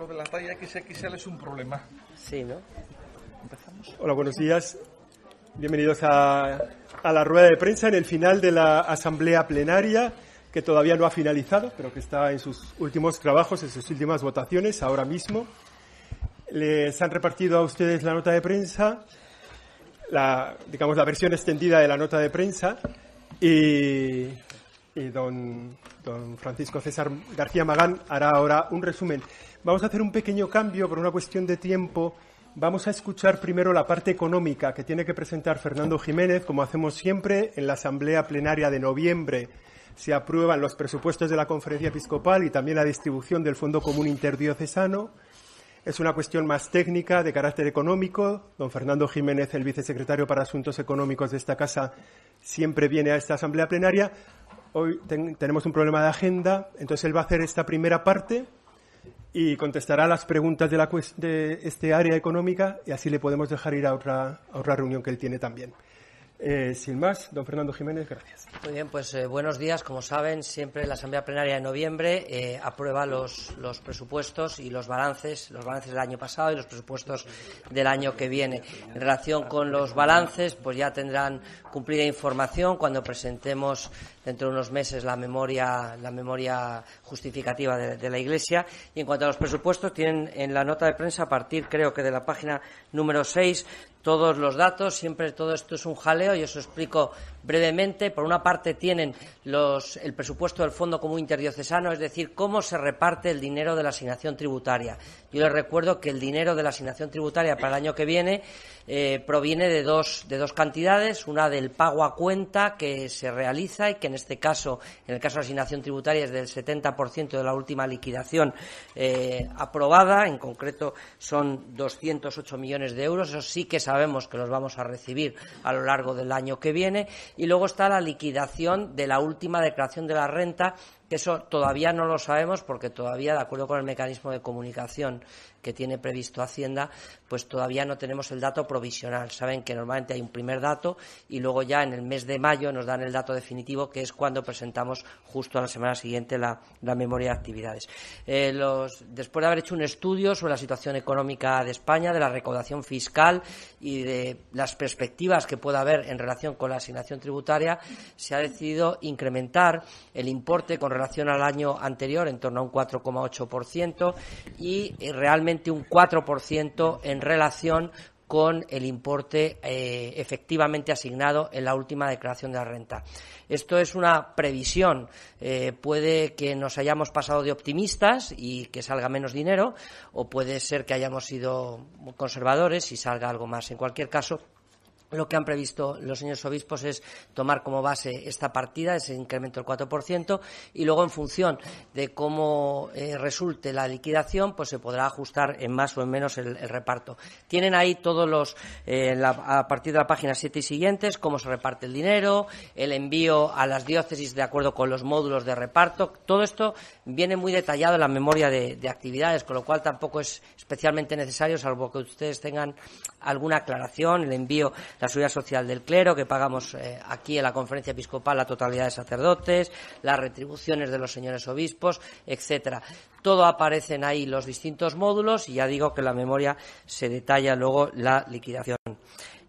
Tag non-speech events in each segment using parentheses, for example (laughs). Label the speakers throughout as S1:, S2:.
S1: lo de la talla XXL es un problema.
S2: Sí, ¿no?
S1: Empezamos.
S3: Hola, buenos días. Bienvenidos a, a, la rueda de prensa en el final de la asamblea plenaria, que todavía no ha finalizado, pero que está en sus últimos trabajos, en sus últimas votaciones, ahora mismo. Les han repartido a ustedes la nota de prensa, la, digamos, la versión extendida de la nota de prensa, y, y don, don Francisco César García Magán hará ahora un resumen. Vamos a hacer un pequeño cambio por una cuestión de tiempo. Vamos a escuchar primero la parte económica que tiene que presentar Fernando Jiménez, como hacemos siempre en la Asamblea Plenaria de noviembre. Se aprueban los presupuestos de la Conferencia Episcopal y también la distribución del Fondo Común Interdiocesano. Es una cuestión más técnica, de carácter económico. Don Fernando Jiménez, el vicesecretario para Asuntos Económicos de esta Casa, siempre viene a esta Asamblea Plenaria. Hoy ten tenemos un problema de agenda, entonces él va a hacer esta primera parte y contestará las preguntas de, la, de este área económica y así le podemos dejar ir a otra, a otra reunión que él tiene también. Eh, sin más, don Fernando Jiménez, gracias.
S2: Muy bien, pues eh, buenos días. Como saben, siempre la Asamblea Plenaria de noviembre eh, aprueba los, los, presupuestos y los balances, los balances del año pasado y los presupuestos del año que viene. En relación con los balances, pues ya tendrán cumplida información cuando presentemos dentro de unos meses la memoria, la memoria justificativa de, de, la Iglesia. Y en cuanto a los presupuestos, tienen en la nota de prensa, a partir creo que de la página número 6, todos los datos. Siempre todo esto es un jaleo y os lo explico brevemente. Por una parte tienen el presupuesto del Fondo Común Interdiocesano, es decir, cómo se reparte el dinero de la asignación tributaria. Yo les recuerdo que el dinero de la asignación tributaria para el año que viene eh, proviene de dos, de dos cantidades, una del pago a cuenta que se realiza y que en este caso, en el caso de la asignación tributaria, es del 70% de la última liquidación eh, aprobada, en concreto son 208 millones de euros, eso sí que sabemos que los vamos a recibir a lo largo del año que viene, y luego está la liquidación de la última declaración de la renta que eso todavía no lo sabemos porque todavía, de acuerdo con el mecanismo de comunicación que tiene previsto Hacienda, pues todavía no tenemos el dato provisional. Saben que normalmente hay un primer dato y luego ya en el mes de mayo nos dan el dato definitivo, que es cuando presentamos justo a la semana siguiente la, la memoria de actividades. Eh, después de haber hecho un estudio sobre la situación económica de España, de la recaudación fiscal y de las perspectivas que pueda haber en relación con la asignación tributaria, se ha decidido incrementar el importe con relación al año anterior en torno a un 4,8% y eh, realmente un 4% en relación con el importe eh, efectivamente asignado en la última declaración de la renta. Esto es una previsión. Eh, puede que nos hayamos pasado de optimistas y que salga menos dinero, o puede ser que hayamos sido conservadores y salga algo más. En cualquier caso, lo que han previsto los señores obispos es tomar como base esta partida, ese incremento del 4%, y luego, en función de cómo eh, resulte la liquidación, pues se podrá ajustar en más o en menos el, reparto. Tienen ahí todos los, eh, a partir de la página 7 y siguientes, cómo se reparte el dinero, el envío a las diócesis de acuerdo con los módulos de reparto. Todo esto viene muy detallado en la memoria de actividades, con lo cual tampoco es especialmente necesario, salvo que ustedes tengan alguna aclaración, el envío la seguridad social del clero, que pagamos eh, aquí en la conferencia episcopal la totalidad de sacerdotes, las retribuciones de los señores obispos, etcétera. Todo aparecen ahí los distintos módulos y ya digo que en la memoria se detalla luego la liquidación.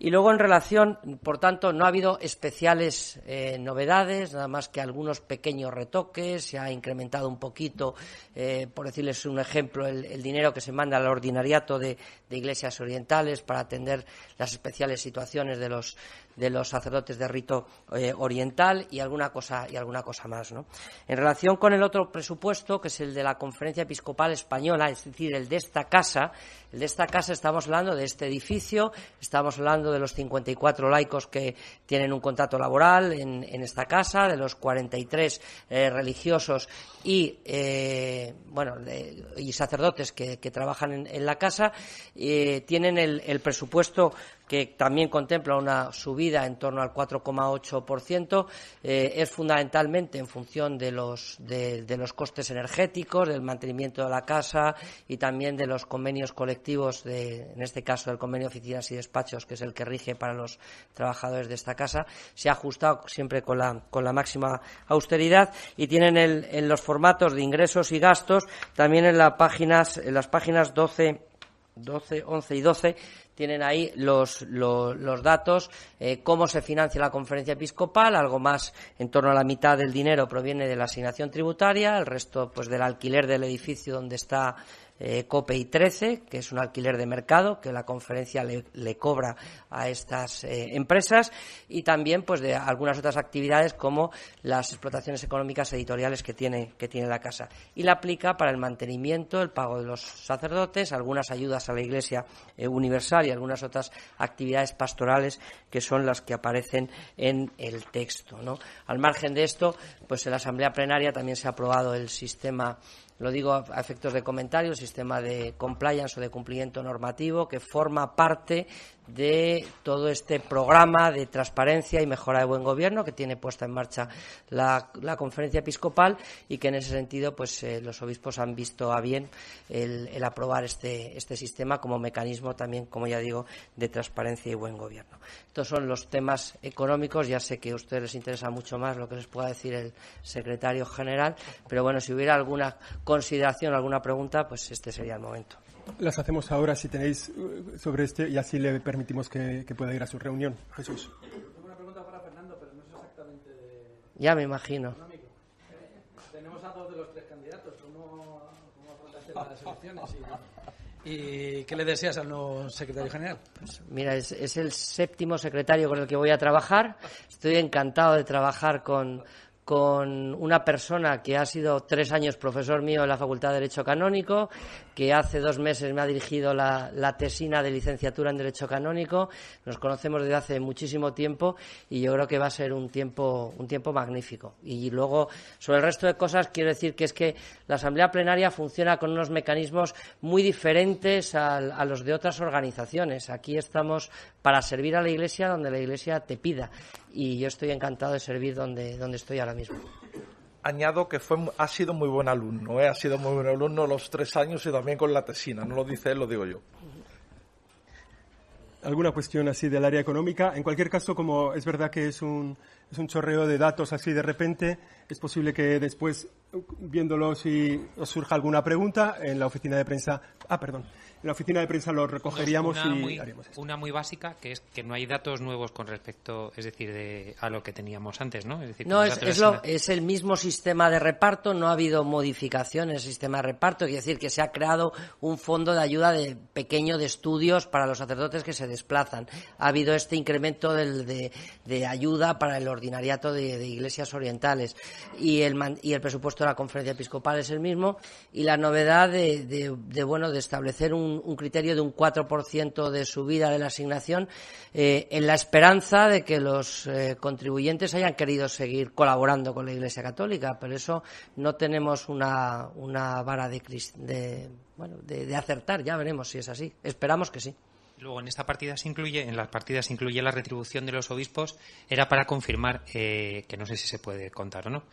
S2: Y luego, en relación, por tanto, no ha habido especiales eh, novedades, nada más que algunos pequeños retoques. Se ha incrementado un poquito, eh, por decirles un ejemplo, el, dinero que se manda al ordinariato de, iglesias orientales para atender las especiales situaciones de los, de los sacerdotes de rito eh, oriental y alguna cosa y alguna cosa más. ¿no? En relación con el otro presupuesto, que es el de la Conferencia Episcopal Española, es decir, el de esta casa, el de esta casa estamos hablando de este edificio, estamos hablando de los 54 laicos que tienen un contrato laboral en, en esta casa, de los 43 eh, religiosos y eh, bueno y sacerdotes que, que trabajan en, en, la casa, tienen el, el presupuesto que también contempla una subida en torno al 4,8%. Eh, es fundamentalmente en función de los, de, los costes energéticos, del mantenimiento de la casa y también de los convenios colectivos, de, en este caso del convenio de oficinas y despachos, que es el que rige para los trabajadores de esta casa. Se ha ajustado siempre con la, con la máxima austeridad y tienen en los formatos de ingresos y gastos, también en, las páginas, en las páginas 12 12, 11 y 12 tienen ahí los, los, datos, eh, cómo se financia la conferencia episcopal, algo más en torno a la mitad del dinero proviene de la asignación tributaria, el resto pues del alquiler del edificio donde está eh, COPEI 13, que es un alquiler de mercado que la conferencia le, cobra a estas eh, empresas, y también pues de algunas otras actividades como las explotaciones económicas editoriales que tiene, que tiene la casa. Y la aplica para el mantenimiento, el pago de los sacerdotes, algunas ayudas a la Iglesia eh, Universal y algunas otras actividades pastorales que son las que aparecen en el texto. Al margen de esto, pues en la Asamblea Plenaria también se ha aprobado el sistema lo digo a efectos de comentario, sistema de compliance o de cumplimiento normativo que forma parte de todo este programa de transparencia y mejora de buen gobierno que tiene puesta en marcha la, conferencia episcopal y que en ese sentido pues eh, los obispos han visto a bien el, aprobar este, este sistema como mecanismo también, como ya digo, de transparencia y buen gobierno. Estos son los temas económicos. Ya sé que a ustedes les interesa mucho más lo que les pueda decir el secretario general, pero bueno, si hubiera alguna consideración, alguna pregunta, pues este sería el momento.
S3: Las hacemos ahora si tenéis uh, sobre este y así le permitimos que, pueda ir a su reunión. Jesús.
S4: Tengo una pregunta para Fernando, pero no es exactamente de...
S2: Ya me imagino.
S4: tenemos a dos de los tres candidatos. ¿Cómo, cómo afrontaste las elecciones? Y, qué le deseas al nuevo secretario general?
S2: Pues mira, es, es el séptimo secretario con el que voy a trabajar. Estoy encantado de trabajar con con una persona que ha sido tres años profesor mío en la Facultad de Derecho Canónico, que hace dos meses me ha dirigido la, tesina de licenciatura en Derecho Canónico. Nos conocemos desde hace muchísimo tiempo y yo creo que va a ser un tiempo, un tiempo magnífico. Y luego, sobre el resto de cosas, quiero decir que es que la Asamblea Plenaria funciona con unos mecanismos muy diferentes a, a los de otras organizaciones. Aquí estamos para servir a la Iglesia donde la Iglesia te pida y yo estoy encantado de servir donde, donde estoy ahora mismo.
S1: Añado que fue, ha sido muy buen alumno, ¿eh? ha sido muy buen alumno los tres años y también con la tesina, no lo dice él, lo digo yo.
S3: ¿Alguna cuestión así del área económica? En cualquier caso, como es verdad que es un, es un chorreo de datos así de repente, es posible que después, viéndolo, si os surja alguna pregunta, en la oficina de prensa. Ah, perdón en la oficina de prensa lo recogeríamos y
S5: muy,
S3: haríamos esto.
S5: Una muy básica, que es que no hay datos nuevos con respecto, es decir, de, a lo que teníamos antes, ¿no?
S2: Es
S5: decir,
S2: no, es, es, el mismo sistema de reparto, no ha habido modificaciones en el sistema de reparto, quiere decir que se ha creado un fondo de ayuda de pequeño de estudios para los sacerdotes que se desplazan. Ha habido este incremento del, de, ayuda para el ordinariato de, iglesias orientales y el, y el presupuesto de la conferencia episcopal es el mismo y la novedad de, bueno, de establecer un un, criterio de un 4% de subida de la asignación eh, en la esperanza de que los eh, contribuyentes hayan querido seguir colaborando con la Iglesia Católica. Pero eso no tenemos una, una vara de, de, bueno, de, acertar. Ya veremos si es así. Esperamos que sí.
S5: Luego en esta partida se incluye, en las partidas se incluye la retribución de los obispos, era para confirmar eh, que no sé si se puede contar o no,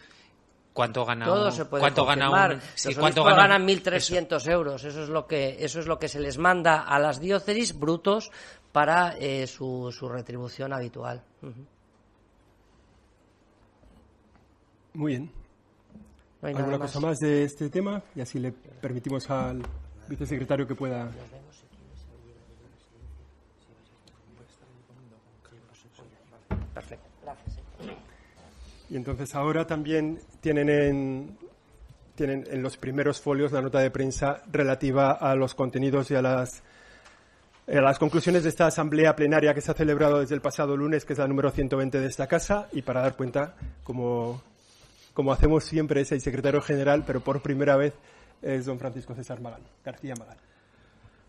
S5: cuánto gana
S2: Todo se puede
S5: cuánto
S2: gana
S5: un,
S2: cuánto ganan 1.300 euros. Eso es lo que eso es lo que se les manda a las diócesis brutos para eh, su, su, retribución habitual.
S3: Muy bien. ¿Alguna cosa más de este tema? Y así le permitimos al vicesecretario que pueda.
S2: Perfecto. Gracias.
S3: Y entonces ahora también tienen en, tienen en los primeros folios la nota de prensa relativa a los contenidos y a las, a las conclusiones de esta asamblea plenaria que se ha celebrado desde el pasado lunes, que es la número 120 de esta casa, y para dar cuenta, como, como hacemos siempre, es el secretario general, pero por primera vez es don Francisco César Magán, García Magán.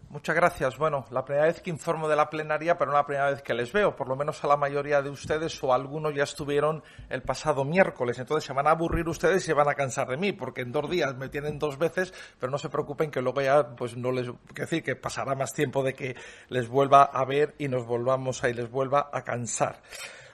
S1: Muchas gracias. Bueno, la primera vez que informo de la plenaria, pero no la primera vez que les veo. Por lo menos a la mayoría de ustedes o algunos ya estuvieron el pasado miércoles. Entonces se van a aburrir ustedes y se van a cansar de mí, porque en dos días me tienen dos veces, pero no se preocupen que luego ya, pues no les, que decir, que pasará más tiempo de que les vuelva a ver y nos volvamos a y les vuelva a cansar.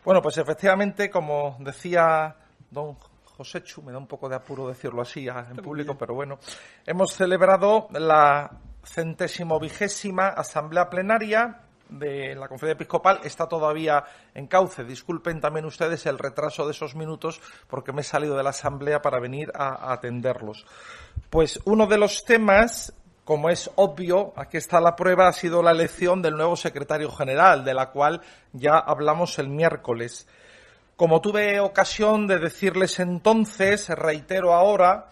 S1: Bueno, pues efectivamente, como decía don Joséchu, me da un poco de apuro decirlo así en público, pero bueno, hemos celebrado la centésimo vigésima asamblea plenaria de la conferencia episcopal está todavía en cauce. Disculpen también ustedes el retraso de esos minutos porque me he salido de la asamblea para venir a, atenderlos. Pues uno de los temas como es obvio, aquí está la prueba, ha sido la elección del nuevo secretario general, de la cual ya hablamos el miércoles. Como tuve ocasión de decirles entonces, reitero ahora,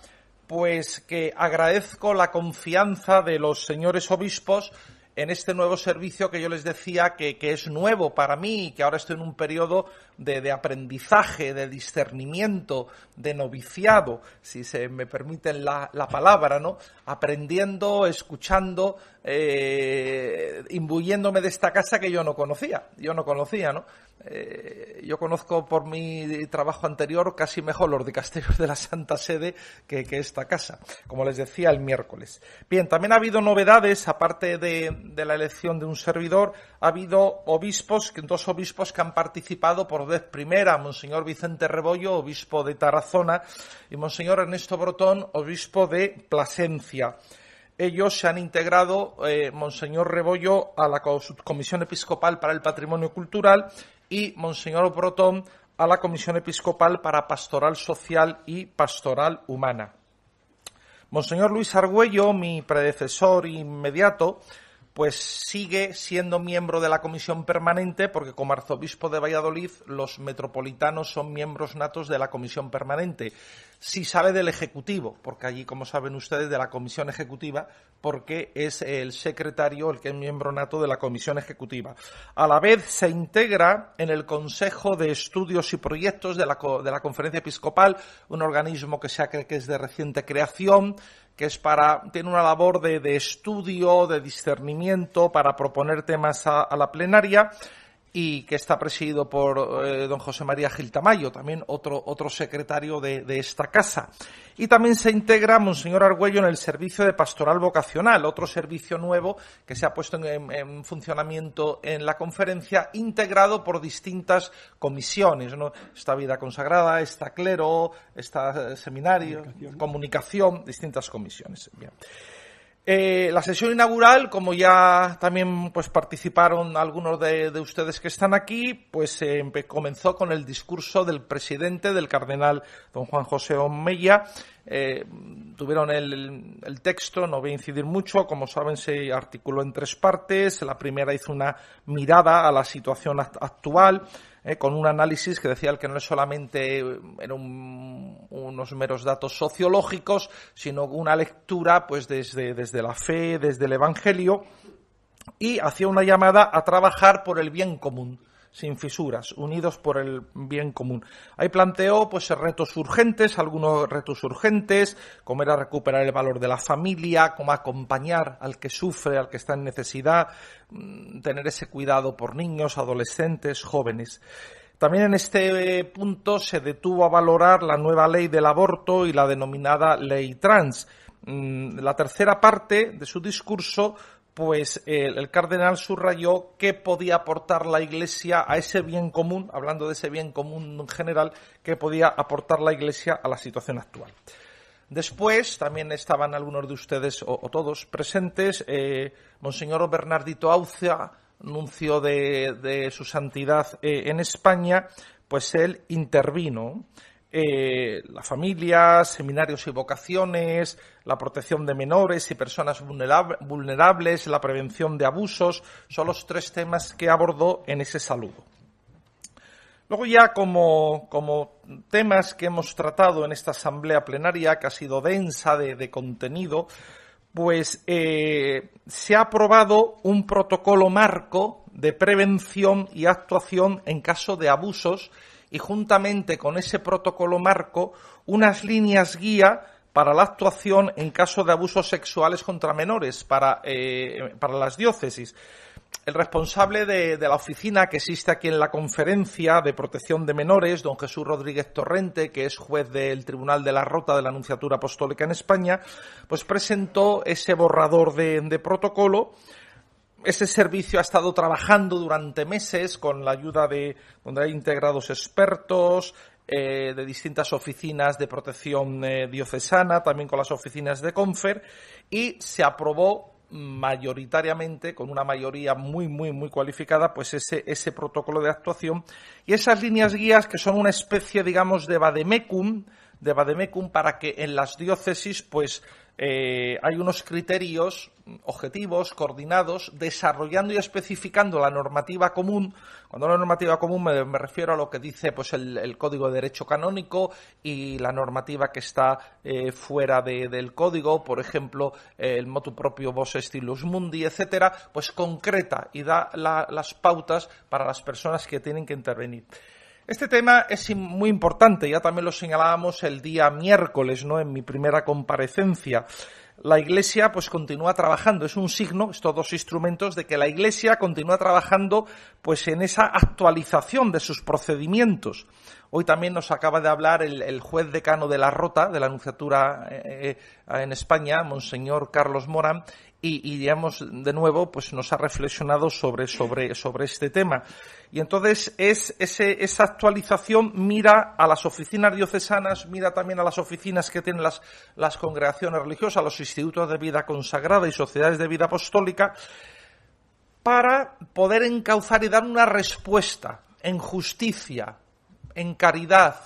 S1: pues que agradezco la confianza de los señores obispos en este nuevo servicio que yo les decía que, es nuevo para mí y que ahora estoy en un periodo de, aprendizaje, de discernimiento, de noviciado, si se me permiten la, palabra, ¿no? Aprendiendo, escuchando, eh, imbuyéndome de esta casa que yo no conocía, yo no conocía, ¿no? Eh, yo conozco por mi trabajo anterior casi mejor los dicasterios de la Santa Sede que, esta casa, como les decía el miércoles. Bien, también ha habido novedades, aparte de, la elección de un servidor, ha habido obispos, dos obispos que han participado por vez primera, Monseñor Vicente Rebollo, obispo de Tarazona, y Monseñor Ernesto Brotón, obispo de Plasencia ellos se han integrado, eh, Monseñor Rebollo, a la Comisión Episcopal para el Patrimonio Cultural y Monseñor Brotón a la Comisión Episcopal para Pastoral Social y Pastoral Humana. Monseñor Luis Argüello, mi predecesor inmediato, pues sigue siendo miembro de la comisión permanente porque como arzobispo de Valladolid los metropolitanos son miembros natos de la comisión permanente. Si sabe del ejecutivo, porque allí, como saben ustedes, de la comisión ejecutiva, porque es el secretario el que es miembro nato de la comisión ejecutiva. A la vez se integra en el Consejo de Estudios y Proyectos de la, de la Conferencia Episcopal, un organismo que se que es de reciente creación, que es para, tiene una labor de, estudio, de discernimiento, para proponer temas a, la plenaria y que está presidido por eh, don José María Gil Tamayo, también otro, otro secretario de, esta casa. Y también se integra Monseñor Argüello en el servicio de pastoral vocacional, otro servicio nuevo que se ha puesto en, funcionamiento en la conferencia, integrado por distintas comisiones, ¿no? Esta vida consagrada, esta clero, esta seminario, comunicación, comunicación distintas comisiones. Bien. Eh, la sesión inaugural, como ya también pues participaron algunos de, ustedes que están aquí, pues eh, comenzó con el discurso del presidente, del cardenal don Juan José Omeya. Eh, tuvieron el, el, texto, no voy a incidir mucho, como saben se articuló en tres partes. La primera hizo una mirada a la situación actual ¿eh? con un análisis que decía que no es solamente eran unos meros datos sociológicos, sino una lectura pues desde, desde la fe, desde el Evangelio, y hacía una llamada a trabajar por el bien común sin fisuras, unidos por el bien común. Ahí planteó pues retos urgentes, algunos retos urgentes, como era recuperar el valor de la familia, cómo acompañar al que sufre, al que está en necesidad, mm, tener ese cuidado por niños, adolescentes, jóvenes. También en este punto se detuvo a valorar la nueva ley del aborto y la denominada ley trans. Mm, la tercera parte de su discurso pues el, cardenal subrayó qué podía aportar la Iglesia a ese bien común, hablando de ese bien común en general, qué podía aportar la Iglesia a la situación actual. Después también estaban algunos de ustedes o, todos presentes, eh, Monseñor Bernardito Aucia, nuncio de, su santidad eh, en España, pues él intervino eh, la familia, seminarios y vocaciones, la protección de menores y personas vulnerables, la prevención de abusos, son los tres temas que abordó en ese saludo. Luego ya como, temas que hemos tratado en esta asamblea plenaria, que ha sido densa de, contenido, pues eh, se ha aprobado un protocolo marco de prevención y actuación en caso de abusos y juntamente con ese protocolo marco unas líneas guía para la actuación en caso de abusos sexuales contra menores para, eh, para las diócesis. El responsable de, la oficina que existe aquí en la conferencia de protección de menores, don Jesús Rodríguez Torrente, que es juez del Tribunal de la Rota de la Anunciatura Apostólica en España, pues presentó ese borrador de, de protocolo ese servicio ha estado trabajando durante meses con la ayuda de donde hay integrados expertos, eh, de distintas oficinas de protección eh, diocesana, también con las oficinas de Confer, y se aprobó mayoritariamente, con una mayoría muy, muy, muy cualificada, pues ese, ese protocolo de actuación y esas líneas guías que son una especie, digamos, de vademecum, de vademecum para que en las diócesis, pues, eh, hay unos criterios objetivos, coordinados, desarrollando y especificando la normativa común. Cuando la normativa común me, refiero a lo que dice pues el, Código de Derecho Canónico y la normativa que está eh, fuera del código, por ejemplo, el motu propio vos estilus mundi, etcétera, pues concreta y da las pautas para las personas que tienen que intervenir. Este tema es muy importante, ya también lo señalábamos el día miércoles, ¿no? En mi primera comparecencia. La Iglesia pues continúa trabajando, es un signo, estos dos instrumentos, de que la Iglesia continúa trabajando pues en esa actualización de sus procedimientos. Hoy también nos acaba de hablar el, juez decano de la Rota, de la Anunciatura eh, eh, en España, Monseñor Carlos Morán, y, digamos, de nuevo, pues nos ha reflexionado sobre, sobre, sobre este tema. Y entonces es ese, esa actualización mira a las oficinas diocesanas, mira también a las oficinas que tienen las, las congregaciones religiosas, los institutos de vida consagrada y sociedades de vida apostólica, para poder encauzar y dar una respuesta en justicia, en caridad,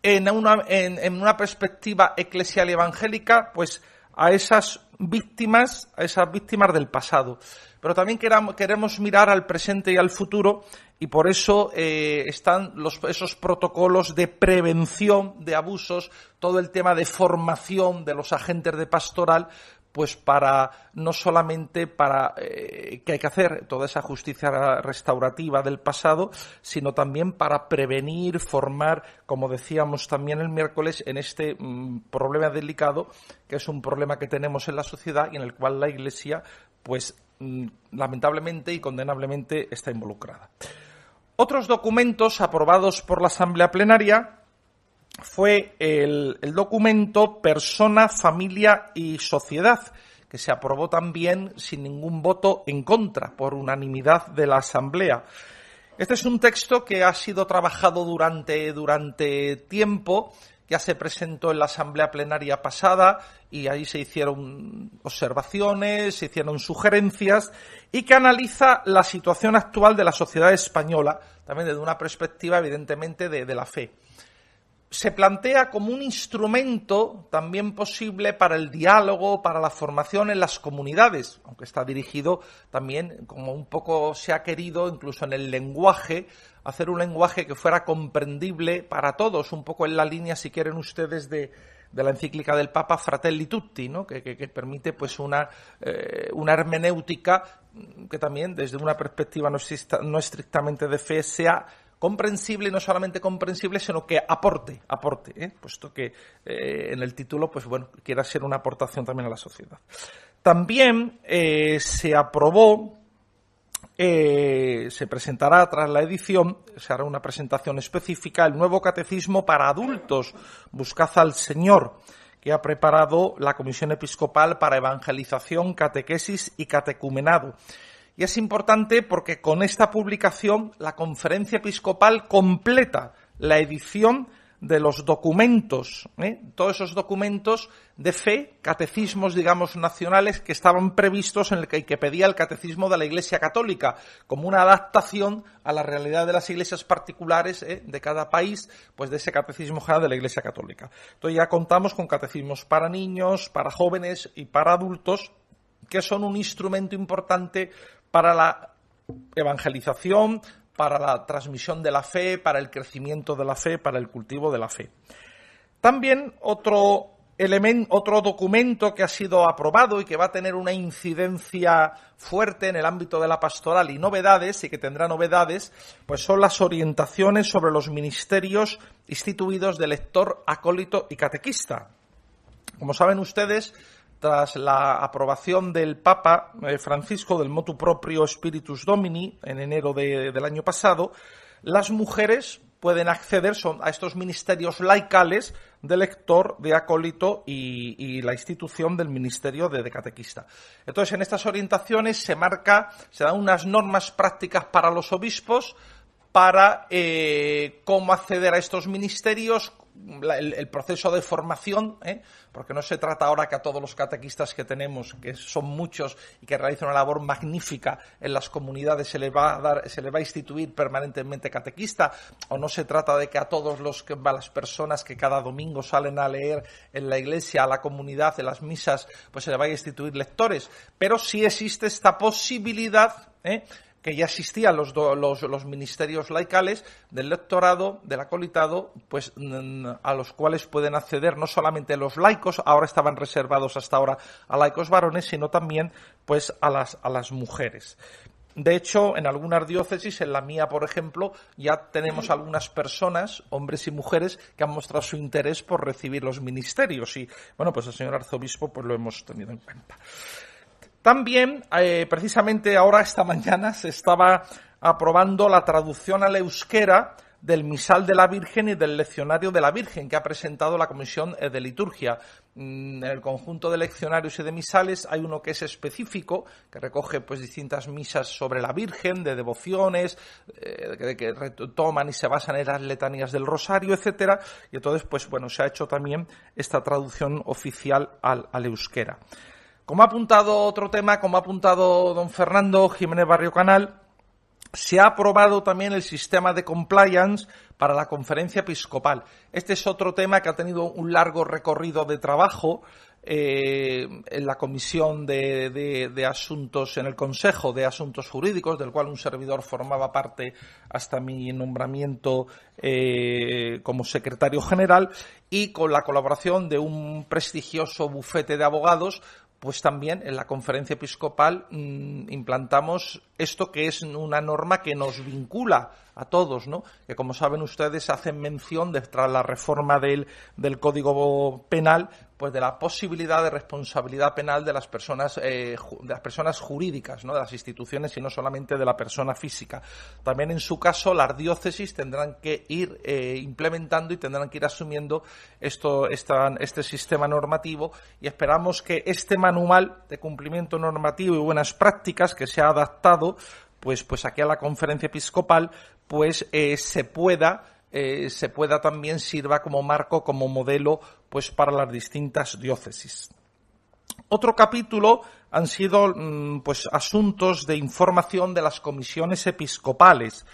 S1: en una, en una perspectiva eclesial y evangélica, pues a esas víctimas, a esas víctimas del pasado. Pero también queremos mirar al presente y al futuro y por eso eh, están esos protocolos de prevención de abusos, todo el tema de formación de los agentes de pastoral, pues para no solamente para eh, que hay que hacer toda esa justicia restaurativa del pasado, sino también para prevenir, formar, como decíamos también el miércoles, en este mm, problema delicado, que es un problema que tenemos en la sociedad y en el cual la Iglesia, pues mm, lamentablemente y condenablemente está involucrada. Otros documentos aprobados por la Asamblea Plenaria fue el, documento Persona, Familia y Sociedad, que se aprobó también sin ningún voto en contra, por unanimidad de la Asamblea. Este es un texto que ha sido trabajado durante, durante tiempo, ya se presentó en la Asamblea Plenaria pasada y ahí se hicieron observaciones, se hicieron sugerencias y que analiza la situación actual de la sociedad española, también desde una perspectiva evidentemente de la fe se plantea como un instrumento también posible para el diálogo, para la formación en las comunidades, aunque está dirigido también, como un poco se ha querido, incluso en el lenguaje, hacer un lenguaje que fuera comprendible para todos, un poco en la línea, si quieren ustedes, de, la encíclica del Papa Fratelli Tutti, ¿no? que, permite pues una, eh, una hermenéutica que también desde una perspectiva no, no estrictamente de fe sea comprensible no solamente comprensible, sino que aporte, aporte, ¿eh? puesto que eh, en el título, pues bueno, quiera ser una aportación también a la sociedad. También eh, se aprobó, se presentará tras la edición, se hará una presentación específica, el nuevo catecismo para adultos, Buscad al Señor, que ha preparado la Comisión Episcopal para Evangelización, Catequesis y Catecumenado. Y es importante porque con esta publicación la conferencia episcopal completa la edición de los documentos, ¿eh? todos esos documentos de fe, catecismos, digamos, nacionales que estaban previstos en el que, pedía el catecismo de la Iglesia Católica, como una adaptación a la realidad de las iglesias particulares ¿eh? de cada país, pues de ese catecismo general de la Iglesia Católica. Entonces ya contamos con catecismos para niños, para jóvenes y para adultos, que son un instrumento importante para la evangelización, para la transmisión de la fe, para el crecimiento de la fe, para el cultivo de la fe. También otro otro documento que ha sido aprobado y que va a tener una incidencia fuerte en el ámbito de la pastoral y novedades, y que tendrá novedades, pues son las orientaciones sobre los ministerios instituidos de lector, acólito y catequista. Como saben ustedes, tras la aprobación del Papa eh, Francisco del motu proprio Spiritus Domini en enero del año pasado, las mujeres pueden acceder a estos ministerios laicales de lector, de acólito y, la institución del ministerio de, catequista. Entonces, en estas orientaciones se marca, se dan unas normas prácticas para los obispos para eh, cómo acceder a estos ministerios, el, proceso de formación, ¿eh? porque no se trata ahora que a todos los catequistas que tenemos, que son muchos y que realizan una labor magnífica en las comunidades, se les va a dar, se les va a instituir permanentemente catequista, o no se trata de que a todos los las personas que cada domingo salen a leer en la iglesia, a la comunidad, en las misas, pues se les vaya a instituir lectores, pero sí existe esta posibilidad ¿eh? Que ya existían los, los, ministerios laicales del lectorado, del acolitado, pues a los cuales pueden acceder no solamente los laicos, ahora estaban reservados hasta ahora a laicos varones, sino también pues a las, a las mujeres. De hecho, en algunas diócesis, en la mía, por ejemplo, ya tenemos algunas personas, hombres y mujeres, que han mostrado su interés por recibir los ministerios. Y, bueno, pues el señor arzobispo, pues lo hemos tenido en cuenta. También, eh, precisamente ahora, esta mañana, se estaba aprobando la traducción al euskera del misal de la Virgen y del leccionario de la Virgen que ha presentado la Comisión eh, de Liturgia. Mm, en el conjunto de leccionarios y de misales hay uno que es específico, que recoge pues distintas misas sobre la Virgen, de devociones, eh, que retoman y se basan en las letanías del Rosario, etcétera, y entonces pues bueno, se ha hecho también esta traducción oficial al, al euskera. Como ha apuntado otro tema, como ha apuntado don Fernando Jiménez Barrio Canal, se ha aprobado también el sistema de compliance para la conferencia episcopal. Este es otro tema que ha tenido un largo recorrido de trabajo eh, en la Comisión de, Asuntos, en el Consejo de Asuntos Jurídicos, del cual un servidor formaba parte hasta mi nombramiento eh, como secretario general, y con la colaboración de un prestigioso bufete de abogados pues también en la conferencia episcopal mm, implantamos esto que es una norma que nos vincula a todos, ¿no? Que como saben ustedes hacen mención de tras la reforma del, del Código Penal, pues de la posibilidad de responsabilidad penal de las personas eh, de las personas jurídicas, ¿no? De las instituciones y no solamente de la persona física. También en su caso las diócesis tendrán que ir eh, implementando y tendrán que ir asumiendo esto, este sistema normativo y esperamos que este manual de cumplimiento normativo y buenas prácticas que se ha adaptado pues, pues aquí a la conferencia episcopal, pues eh, se pueda eh, se pueda también sirva como marco, como modelo, pues para las distintas diócesis. Otro capítulo han sido mm, pues asuntos de información de las comisiones episcopales.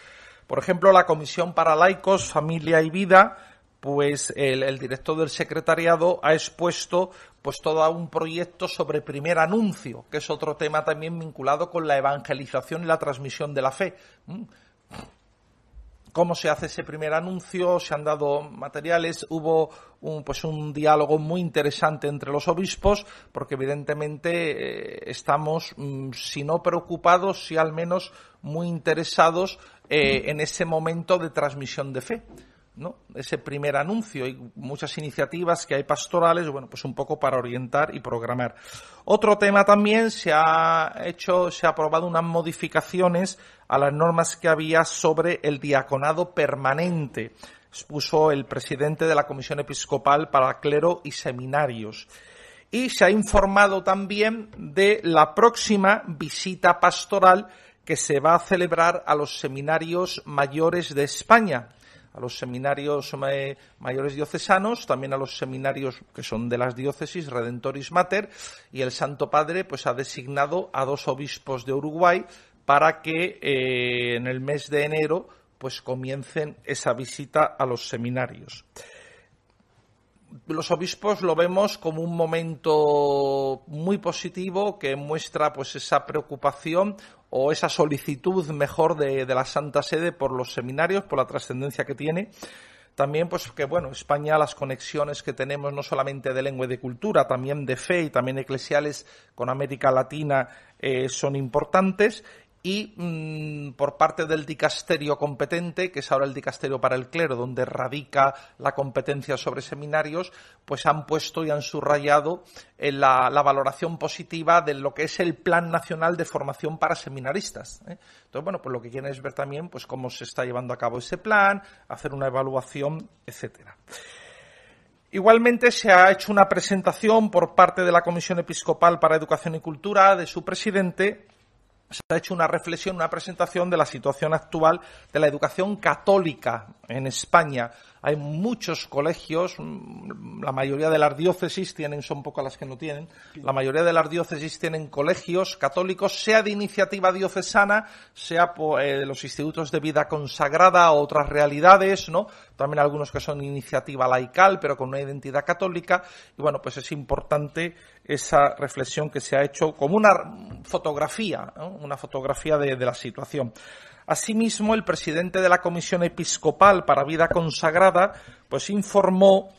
S1: Por ejemplo, la Comisión para Laicos, Familia y Vida, pues el, director del secretariado ha expuesto pues todo un proyecto sobre primer anuncio, que es otro tema también vinculado con la evangelización y la transmisión de la fe. ¿Mm? ¿Cómo se hace ese primer anuncio? Se han dado materiales, hubo un, pues un diálogo muy interesante entre los obispos, porque evidentemente eh, estamos, mm, si no preocupados, si al menos muy interesados eh, en ese momento de transmisión de fe. ¿No? ese primer anuncio y muchas iniciativas que hay pastorales, bueno, pues un poco para orientar y programar. Otro tema también se ha hecho, se ha aprobado unas modificaciones a las normas que había sobre el diaconado permanente. Expuso el presidente de la Comisión Episcopal para Clero y Seminarios. Y se ha informado también de la próxima visita pastoral que se va a celebrar a los seminarios mayores de España a los seminarios mayores diocesanos, también a los seminarios que son de las diócesis, Redentoris Mater, y el Santo Padre pues ha designado a dos obispos de Uruguay para que eh, en el mes de enero pues comiencen esa visita a los seminarios. Los obispos lo vemos como un momento muy positivo que muestra pues esa preocupación o esa solicitud mejor de, la Santa Sede por los seminarios, por la trascendencia que tiene. también pues que bueno, España las conexiones que tenemos no solamente de lengua y de cultura, también de fe y también eclesiales con América Latina eh, son importantes y mm, por parte del dicasterio competente, que es ahora el dicasterio para el clero, donde radica la competencia sobre seminarios, pues han puesto y han subrayado eh, la, valoración positiva de lo que es el Plan Nacional de Formación para Seminaristas. ¿eh? Entonces, bueno, pues lo que quieren es ver también pues cómo se está llevando a cabo ese plan, hacer una evaluación, etcétera. Igualmente se ha hecho una presentación por parte de la Comisión Episcopal para Educación y Cultura de su presidente se ha hecho una reflexión, una presentación de la situación actual de la educación católica en España hay muchos colegios, mm, la mayoría de las diócesis tienen, son pocas las que no tienen, la mayoría de las diócesis tienen colegios católicos, sea de iniciativa diocesana, sea por eh, los institutos de vida consagrada o otras realidades, ¿no? También algunos que son iniciativa laical, pero con una identidad católica. Y bueno, pues es importante esa reflexión que se ha hecho como una fotografía, una fotografía de la situación. Asimismo, el presidente de la Comisión Episcopal para Vida Consagrada pues informó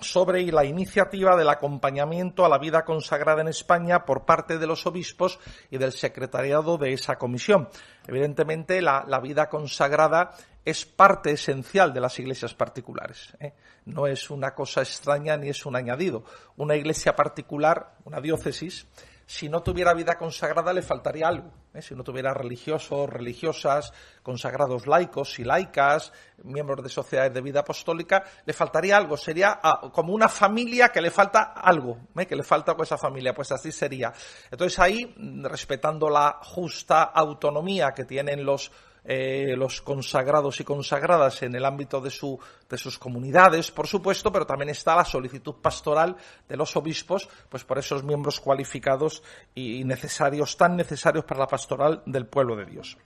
S1: sobre la iniciativa del acompañamiento a la vida consagrada en España por parte de los obispos y del secretariado de esa comisión. Evidentemente, la, vida consagrada es parte esencial de las iglesias particulares. ¿eh? No es una cosa extraña ni es un añadido. Una iglesia particular, una diócesis, si no tuviera vida consagrada le faltaría algo. ¿eh? Si no tuviera religiosos, religiosas, consagrados laicos y laicas, miembros de sociedades de vida apostólica, le faltaría algo. Sería ah, como una familia que le falta algo, ¿eh? que le falta a esa familia. Pues así sería. Entonces ahí, respetando la justa autonomía que tienen los eh, los consagrados y consagradas en el ámbito de, su, de sus comunidades, por supuesto, pero también está la solicitud pastoral de los obispos, pues por esos miembros cualificados y necesarios, tan necesarios para la pastoral del pueblo de Dios.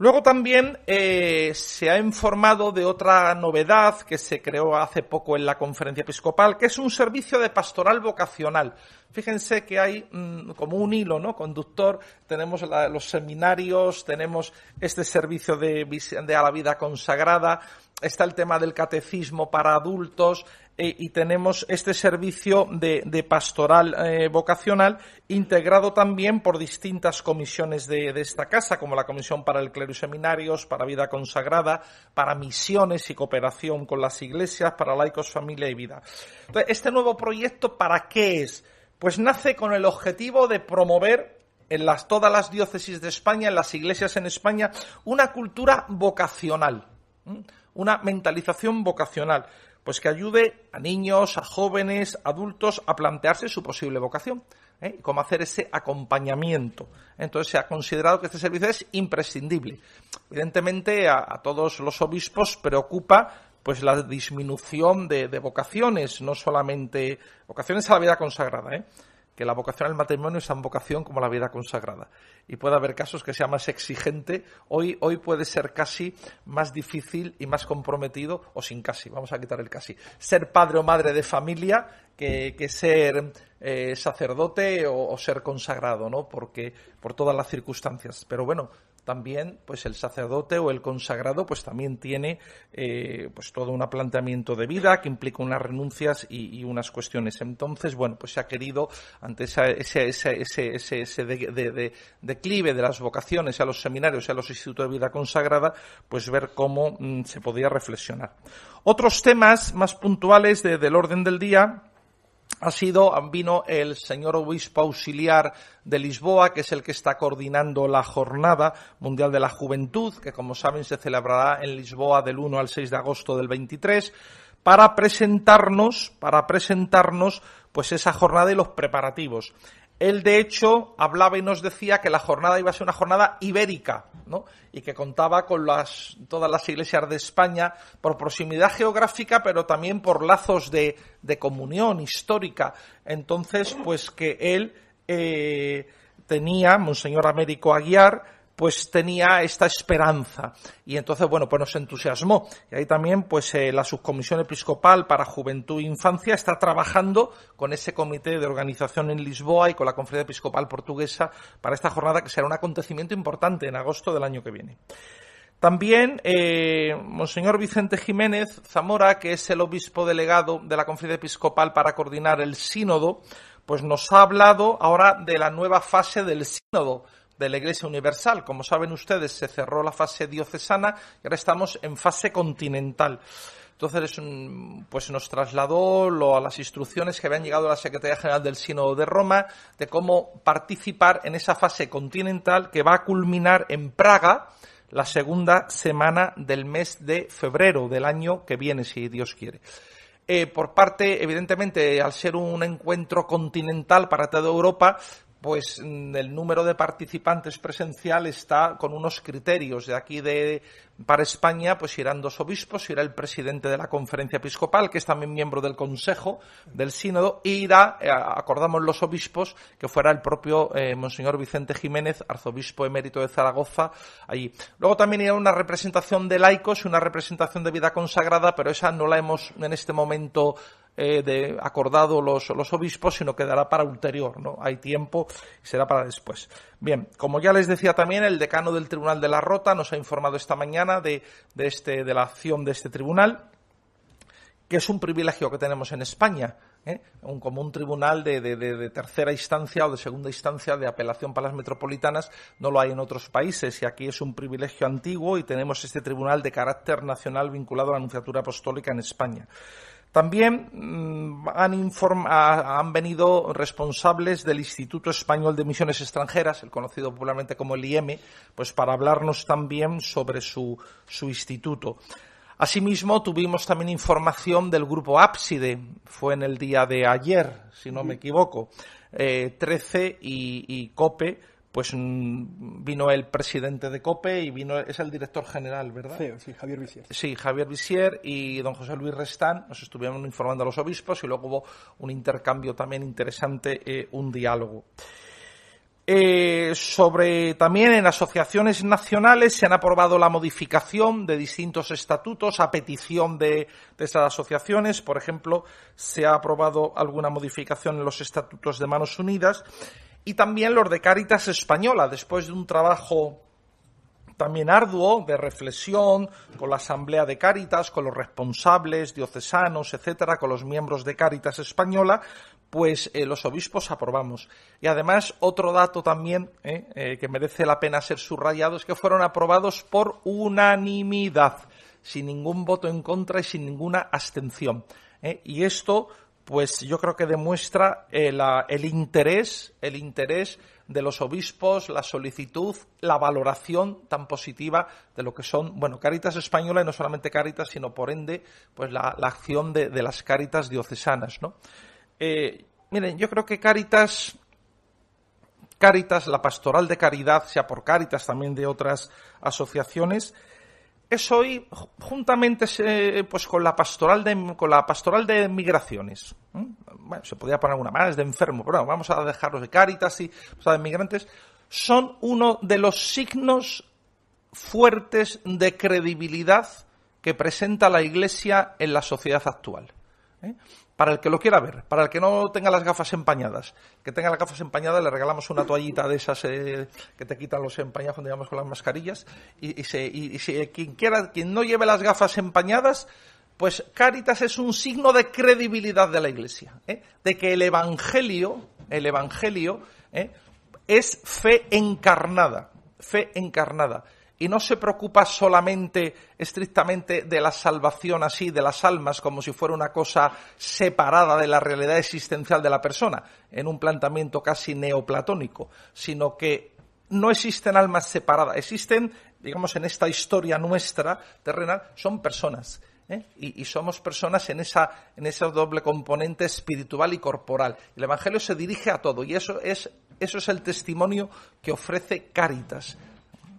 S1: Luego también eh, se ha informado de otra novedad que se creó hace poco en la conferencia episcopal, que es un servicio de pastoral vocacional. Fíjense que hay mm, como un hilo ¿no? conductor, tenemos los seminarios, tenemos este servicio de, de a la vida consagrada, está el tema del catecismo para adultos, eh, y tenemos este servicio de, pastoral eh, vocacional integrado también por distintas comisiones de, esta casa, como la Comisión para el Clero y Seminarios, para Vida Consagrada, para misiones y cooperación con las iglesias, para laicos, familia y vida. Entonces, este nuevo proyecto, ¿para qué es? Pues nace con el objetivo de promover en las, todas las diócesis de España, en las iglesias en España, una cultura vocacional, una mentalización vocacional pues que ayude a niños, a jóvenes, adultos a plantearse su posible vocación ¿eh? y cómo hacer ese acompañamiento. Entonces se ha considerado que este servicio es imprescindible. Evidentemente a, todos los obispos preocupa pues la disminución de, de, vocaciones, no solamente vocaciones a la vida consagrada, ¿eh? Que la vocación al matrimonio es tan vocación como la vida consagrada. Y puede haber casos que sea más exigente, hoy, hoy puede ser casi más difícil y más comprometido, o sin casi, vamos a quitar el casi, ser padre o madre de familia que, ser eh, sacerdote o, o, ser consagrado, ¿no? Porque, por todas las circunstancias. Pero bueno, también pues el sacerdote o el consagrado pues también tiene eh, pues todo un planteamiento de vida que implica unas renuncias y, unas cuestiones. Entonces bueno pues se ha querido ante ese, ese, ese, ese declive de las vocaciones a los seminarios y a los institutos de vida consagrada pues ver cómo mm, se podía reflexionar. Otros temas más puntuales del orden del día ha sido, vino el señor obispo auxiliar de Lisboa, que es el que está coordinando la Jornada Mundial de la Juventud, que como saben se celebrará en Lisboa del 1 al 6 de agosto del 23, para presentarnos, para presentarnos pues esa jornada y los preparativos. Él, de hecho, hablaba y nos decía que la jornada iba a ser una jornada ibérica, ¿no? Y que contaba con las, todas las iglesias de España por proximidad geográfica, pero también por lazos de, comunión histórica. Entonces, pues que él eh, tenía, Monseñor Américo Aguiar, pues tenía esta esperanza. Y entonces, bueno, pues nos entusiasmó. Y ahí también, pues eh, la Subcomisión Episcopal para Juventud e Infancia está trabajando con ese comité de organización en Lisboa y con la Conferencia Episcopal Portuguesa para esta jornada que será un acontecimiento importante en agosto del año que viene. También, eh, Monseñor Vicente Jiménez Zamora, que es el obispo delegado de la Conferencia Episcopal para coordinar el sínodo, pues nos ha hablado ahora de la nueva fase del sínodo de la Iglesia Universal. Como saben ustedes, se cerró la fase diocesana y ahora estamos en fase continental. Entonces, pues nos trasladó a las instrucciones que habían llegado a la Secretaría General del Sínodo de Roma de cómo participar en esa fase continental que va a culminar en Praga la segunda semana del mes de febrero del año que viene, si Dios quiere. Eh, por parte, evidentemente, al ser un encuentro continental para toda Europa, pues mm, el número de participantes presencial está con unos criterios. De aquí de para España, pues irán dos obispos, irá el presidente de la conferencia episcopal, que es también miembro del consejo del sínodo, e irá, eh, acordamos los obispos, que fuera el propio eh, Monseñor Vicente Jiménez, arzobispo emérito de Zaragoza, allí. Luego también irá una representación de laicos y una representación de vida consagrada, pero esa no la hemos en este momento eh, de acordado los, los obispos, sino quedará para ulterior, ¿no? Hay tiempo y será para después. Bien, como ya les decía también, el decano del Tribunal de la Rota nos ha informado esta mañana de, de, este, de la acción de este tribunal, que es un privilegio que tenemos en España. ¿Eh? Un, como un tribunal de, tercera instancia o de segunda instancia de apelación para las metropolitanas no lo hay en otros países y aquí es un privilegio antiguo y tenemos este tribunal de carácter nacional vinculado a la Anunciatura Apostólica en España. También mm, han, han, venido responsables del Instituto Español de Misiones Extranjeras, el conocido popularmente como el IEM, pues para hablarnos también sobre su, su instituto. Asimismo, tuvimos también información del grupo Ápside, fue en el día de ayer, si no me equivoco, eh, 13 y, y COPE, pues mm, vino el presidente de COPE y vino, es el director general, ¿verdad?
S3: Sí, Javier Visier.
S1: Sí, Javier Visier y don José Luis Restán nos estuvieron informando a los obispos y luego hubo un intercambio también interesante, eh, un diálogo. Eh, sobre también en asociaciones nacionales se han aprobado la modificación de distintos estatutos a petición de, de estas asociaciones. Por ejemplo, se ha aprobado alguna modificación en los estatutos de Manos Unidas y también los de Cáritas Española, después de un trabajo también arduo de reflexión con la Asamblea de Cáritas, con los responsables diocesanos, etcétera, con los miembros de Cáritas Española, pues eh, los obispos aprobamos. Y además, otro dato también eh, eh, que merece la pena ser subrayado es que fueron aprobados por unanimidad, sin ningún voto en contra y sin ninguna abstención. Y esto pues yo creo que demuestra el, interés, el interés de los obispos, la solicitud, la valoración tan positiva de lo que son, bueno, Caritas Española y no solamente Caritas, sino por ende, pues la, la acción de, de, las Caritas diocesanas, ¿no? Eh, miren, yo creo que Caritas, Caritas, la pastoral de caridad, sea por Caritas, también de otras asociaciones, es hoy juntamente pues con la pastoral de con la pastoral de migraciones bueno, se podría poner alguna más de enfermo pero bueno, vamos a dejarlos de Cáritas y o de migrantes son uno de los signos fuertes de credibilidad que presenta la Iglesia en la sociedad actual ¿eh? Para el que lo quiera ver, para el que no tenga las gafas empañadas. Que tenga las gafas empañadas le regalamos una toallita de esas eh, que te quitan los empañados cuando llevamos con las mascarillas. Y, se, quien quiera, quien no lleve las gafas empañadas, pues Cáritas es un signo de credibilidad de la Iglesia, ¿eh? de que el Evangelio, el Evangelio, ¿eh? es fe encarnada, fe encarnada y no se preocupa solamente, estrictamente, de la salvación así, de las almas, como si fuera una cosa separada de la realidad existencial de la persona, en un planteamiento casi neoplatónico, sino que no existen almas separadas, existen, digamos, en esta historia nuestra terrenal, son personas. ¿eh? Y, somos personas en esa, en ese doble componente espiritual y corporal. El Evangelio se dirige a todo y eso es, eso es el testimonio que ofrece Cáritas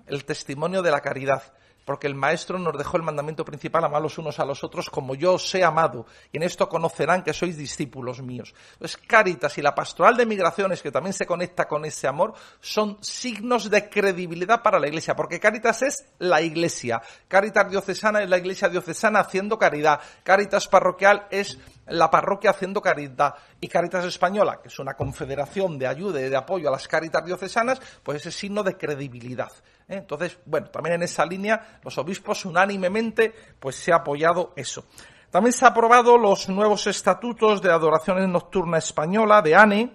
S1: el testimonio de la caridad, porque el Maestro nos dejó el mandamiento principal, amar los unos a los otros como yo os he amado, y en esto conocerán que sois discípulos míos. Entonces, Caritas y la pastoral de migraciones, que también se conecta con ese amor, son signos de credibilidad para la Iglesia, porque Caritas es la Iglesia. Caritas diocesana es la Iglesia diocesana haciendo caridad. Caritas parroquial es la parroquia haciendo caridad. Y Caritas Española, que es una confederación de ayuda y de apoyo a las caritas diocesanas, pues ese signo de credibilidad. ¿Eh? Entonces, bueno, también en esa línea los obispos unánimemente pues se ha apoyado eso. También se han aprobado los nuevos estatutos de adoración nocturna española de ANE,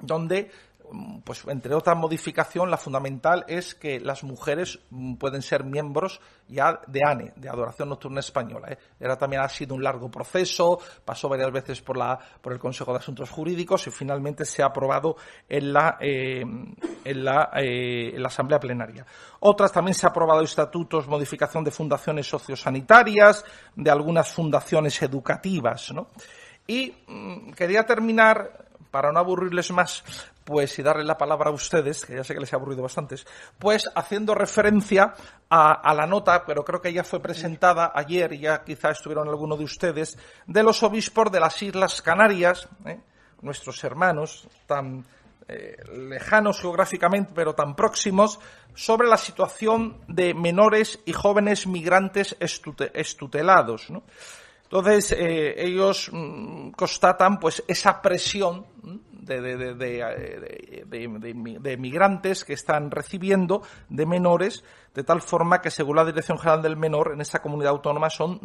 S1: donde pues entre otra modificación, la fundamental es que las mujeres pueden ser miembros ya de ANE, de Adoración Nocturna Española. ¿eh? Era también ha sido un largo proceso, pasó varias veces por, la, por el Consejo de Asuntos Jurídicos y finalmente se ha aprobado en la, eh, eh, en la Asamblea Plenaria. Otras también se ha aprobado estatutos, modificación de fundaciones sociosanitarias, de algunas fundaciones educativas. ¿no? Y mm, quería terminar para no aburrirles más, pues y darle la palabra a ustedes, que ya sé que les ha aburrido bastantes, pues haciendo referencia a, la nota, pero creo que ya fue presentada ayer y ya quizá estuvieron algunos de ustedes, de los obispos de las Islas Canarias, ¿eh? nuestros hermanos tan eh, lejanos geográficamente, pero tan próximos, sobre la situación de menores y jóvenes migrantes estutelados. Entonces, eh, ellos mm, constatan pues esa presión de, migrantes que están recibiendo de menores, de tal forma que, según la Dirección General del Menor, en esta comunidad autónoma son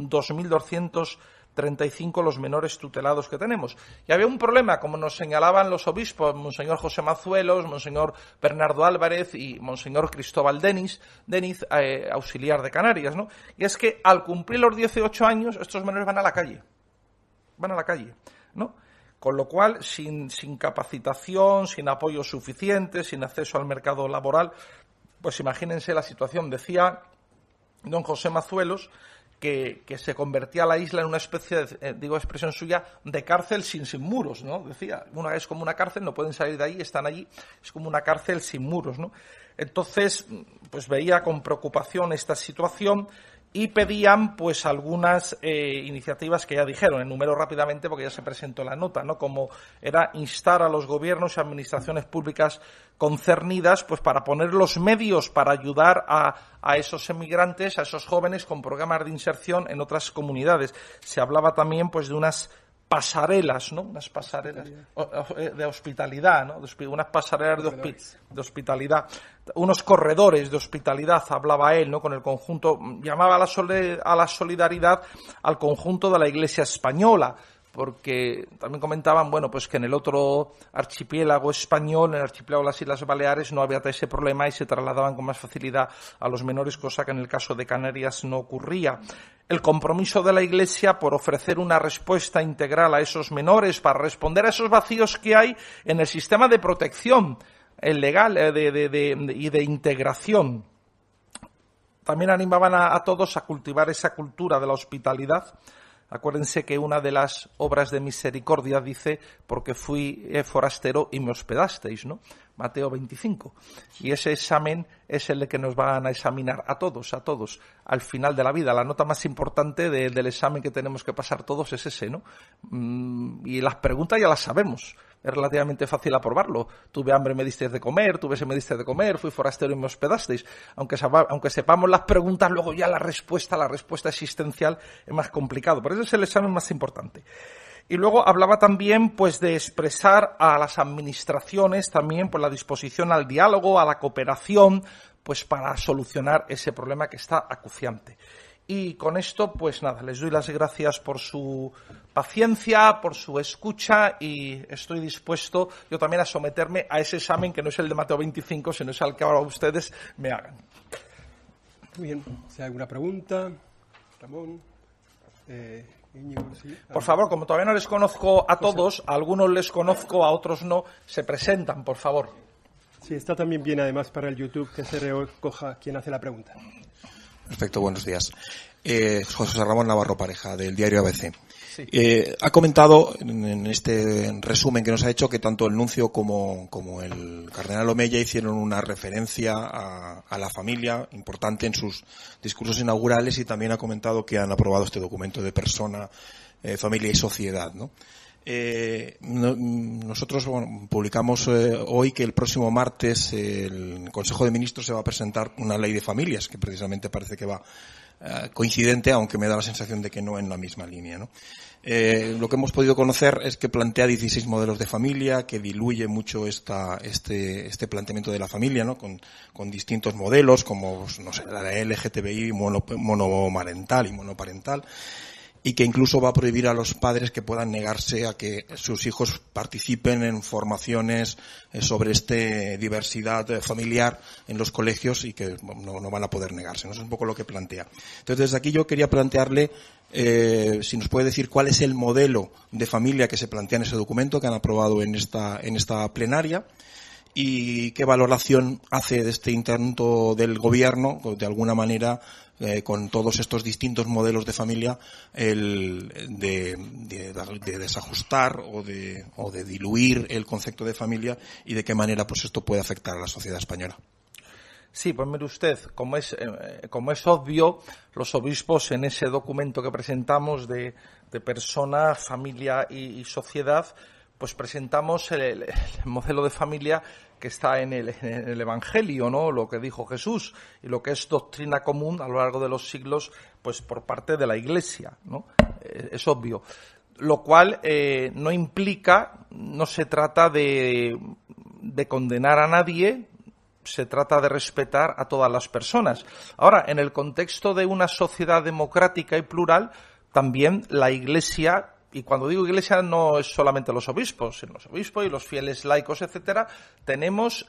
S1: 2.235 los menores tutelados que tenemos. Y había un problema, como nos señalaban los obispos, Monseñor José Mazuelos, Monseñor Bernardo Álvarez y Monseñor Cristóbal Denis, Deniz, eh, auxiliar de Canarias, ¿no? Y es que al cumplir los 18 años, estos menores van a la calle. Van a la calle, ¿no? Con lo cual, sin capacitación, sin apoyo suficiente, sin acceso al mercado laboral, pues imagínense la situación. Decía don José Mazuelos que, se convertía la isla en una especie, de, eh, digo expresión suya, de cárcel sin, sin muros, ¿no? Decía, una es como una cárcel, no pueden salir de ahí, están allí, es como una cárcel sin muros, ¿no? Entonces, pues veía con preocupación esta situación y pedían pues algunas eh, iniciativas que ya dijeron, enumero rápidamente porque ya se presentó la nota, ¿no? Como era instar a los gobiernos y administraciones públicas concernidas pues para poner los medios para ayudar a, a esos emigrantes, a esos jóvenes con programas de inserción en otras comunidades. Se hablaba también pues de unas pasarelas, ¿no? Unas pasarelas eh, de hospitalidad, ¿no? Unas pasarelas de, hospitalidad, unos corredores de hospitalidad, hablaba él, ¿no? Con el conjunto, llamaba a la, a la solidaridad al conjunto de la Iglesia española, porque también comentaban, bueno, pues que en el otro archipiélago español, en el archipiélago de las Islas Baleares, no había ese problema y se trasladaban con más facilidad a los menores, cosa que en el caso de Canarias no ocurría. El compromiso de la Iglesia por ofrecer una respuesta integral a esos menores, para responder a esos vacíos que hay en el sistema de protección legal eh, y de integración. También animaban a todos a cultivar esa cultura de la hospitalidad Acuérdense que una de las obras de misericordia dice, porque fui eh, forastero y me hospedasteis, ¿no? Mateo 25. Y ese examen es el que nos van a examinar a todos, a todos, al final de la vida. La nota más importante del examen que tenemos que pasar todos es ese, ¿no? Mm, y las preguntas ya las sabemos es relativamente fácil aprobarlo. Tuve hambre me disteis de comer, tuve sed me disteis de comer, fui forastero y me hospedasteis. Aunque, aunque sepamos las preguntas, luego ya la respuesta, la respuesta existencial es más complicado. Por eso es el examen más importante. Y luego hablaba también pues de expresar a las administraciones también pues la disposición al diálogo, a la cooperación, pues para solucionar ese problema que está acuciante. Y con esto, pues nada, les doy las gracias por su paciencia, por su escucha y estoy dispuesto yo también a someterme a ese examen que no es el de Mateo 25, sino es el que ahora ustedes me hagan.
S3: Muy bien, si hay alguna pregunta, Ramón. Eh,
S1: por favor, como todavía no les conozco a todos, a algunos les conozco, a otros no, se presentan, por favor.
S3: Sí, está también bien además para el YouTube que se recoja quien hace la pregunta.
S6: Perfecto, buenos días. Eh, José Ramón Navarro Pareja, del diario ABC. Eh, ha comentado en, este resumen que nos ha hecho que tanto el nuncio como, el cardenal Omeya hicieron una referencia a, la familia importante en sus discursos inaugurales y también ha comentado que han aprobado este documento de persona, eh, familia y sociedad. Eh, nosotros publicamos hoy que el próximo martes el Consejo de Ministros se va a presentar una ley de familias que precisamente parece que va eh, coincidente, aunque me da la sensación de que no en la misma línea. ¿no? Eh, lo que hemos podido conocer es que plantea 16 modelos de familia, que diluye mucho esta, este, este planteamiento de la familia, ¿no? Con, con distintos modelos, como, no sé, la LGTBI monomarental y monoparental y que incluso va a prohibir a los padres que puedan negarse a que sus hijos participen en formaciones eh, sobre esta diversidad eh, familiar en los colegios y que no, van a poder negarse. Eso es un poco lo que plantea. Entonces, desde aquí yo quería plantearle eh, si nos puede decir cuál es el modelo de familia que se plantea en ese documento que han aprobado en esta, en esta plenaria y qué valoración hace de este intento del gobierno, de alguna manera, eh, con todos estos distintos modelos de familia, el de, desajustar o de, o de diluir el concepto de familia y de qué manera pues esto puede afectar a la sociedad española.
S1: Sí, pues mire usted, como es, eh, como es obvio, los obispos en ese documento que presentamos de, persona, familia y, sociedad, pues presentamos el, modelo de familia que está en el, Evangelio, ¿no? Lo que dijo Jesús y lo que es doctrina común a lo largo de los siglos, pues por parte de la Iglesia, ¿no? Eh, es obvio. Lo cual eh, no implica, no se trata de condenar a nadie, se trata de respetar a todas las personas. Ahora, en el contexto de una sociedad democrática y plural, también la Iglesia y cuando digo iglesia no es solamente los obispos, sino los obispos y los fieles laicos, etcétera, tenemos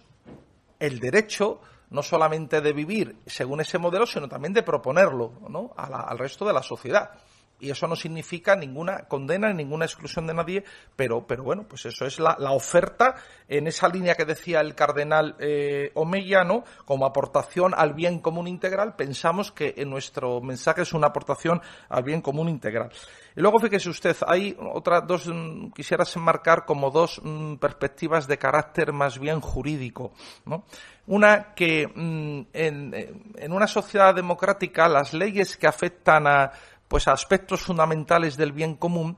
S1: el derecho no solamente de vivir según ese modelo, sino también de proponerlo ¿no? al resto de la sociedad y eso no significa ninguna condena ni ninguna exclusión de nadie, pero, pero bueno, pues eso es la, oferta en esa línea que decía el cardenal eh, Omeyano, como aportación al bien común integral, pensamos que en nuestro mensaje es una aportación al bien común integral. Y luego fíjese usted, hay otras dos, mm, quisieras enmarcar como dos mm, perspectivas de carácter más bien jurídico, ¿no? Una que mm, en, en una sociedad democrática las leyes que afectan a pues aspectos fundamentales del bien común,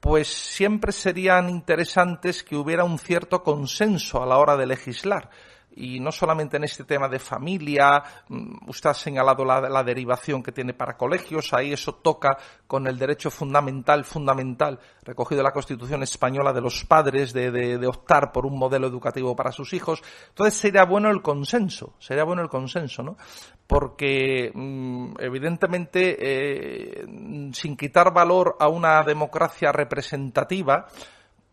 S1: pues siempre serían interesantes que hubiera un cierto consenso a la hora de legislar y no solamente en este tema de familia, mm, usted ha señalado la, derivación que tiene para colegios, ahí eso toca con el derecho fundamental, fundamental, recogido en la Constitución española de los padres de, optar por un modelo educativo para sus hijos. Entonces sería bueno el consenso, sería bueno el consenso, ¿no? Porque mm, evidentemente, eh, sin quitar valor a una democracia representativa,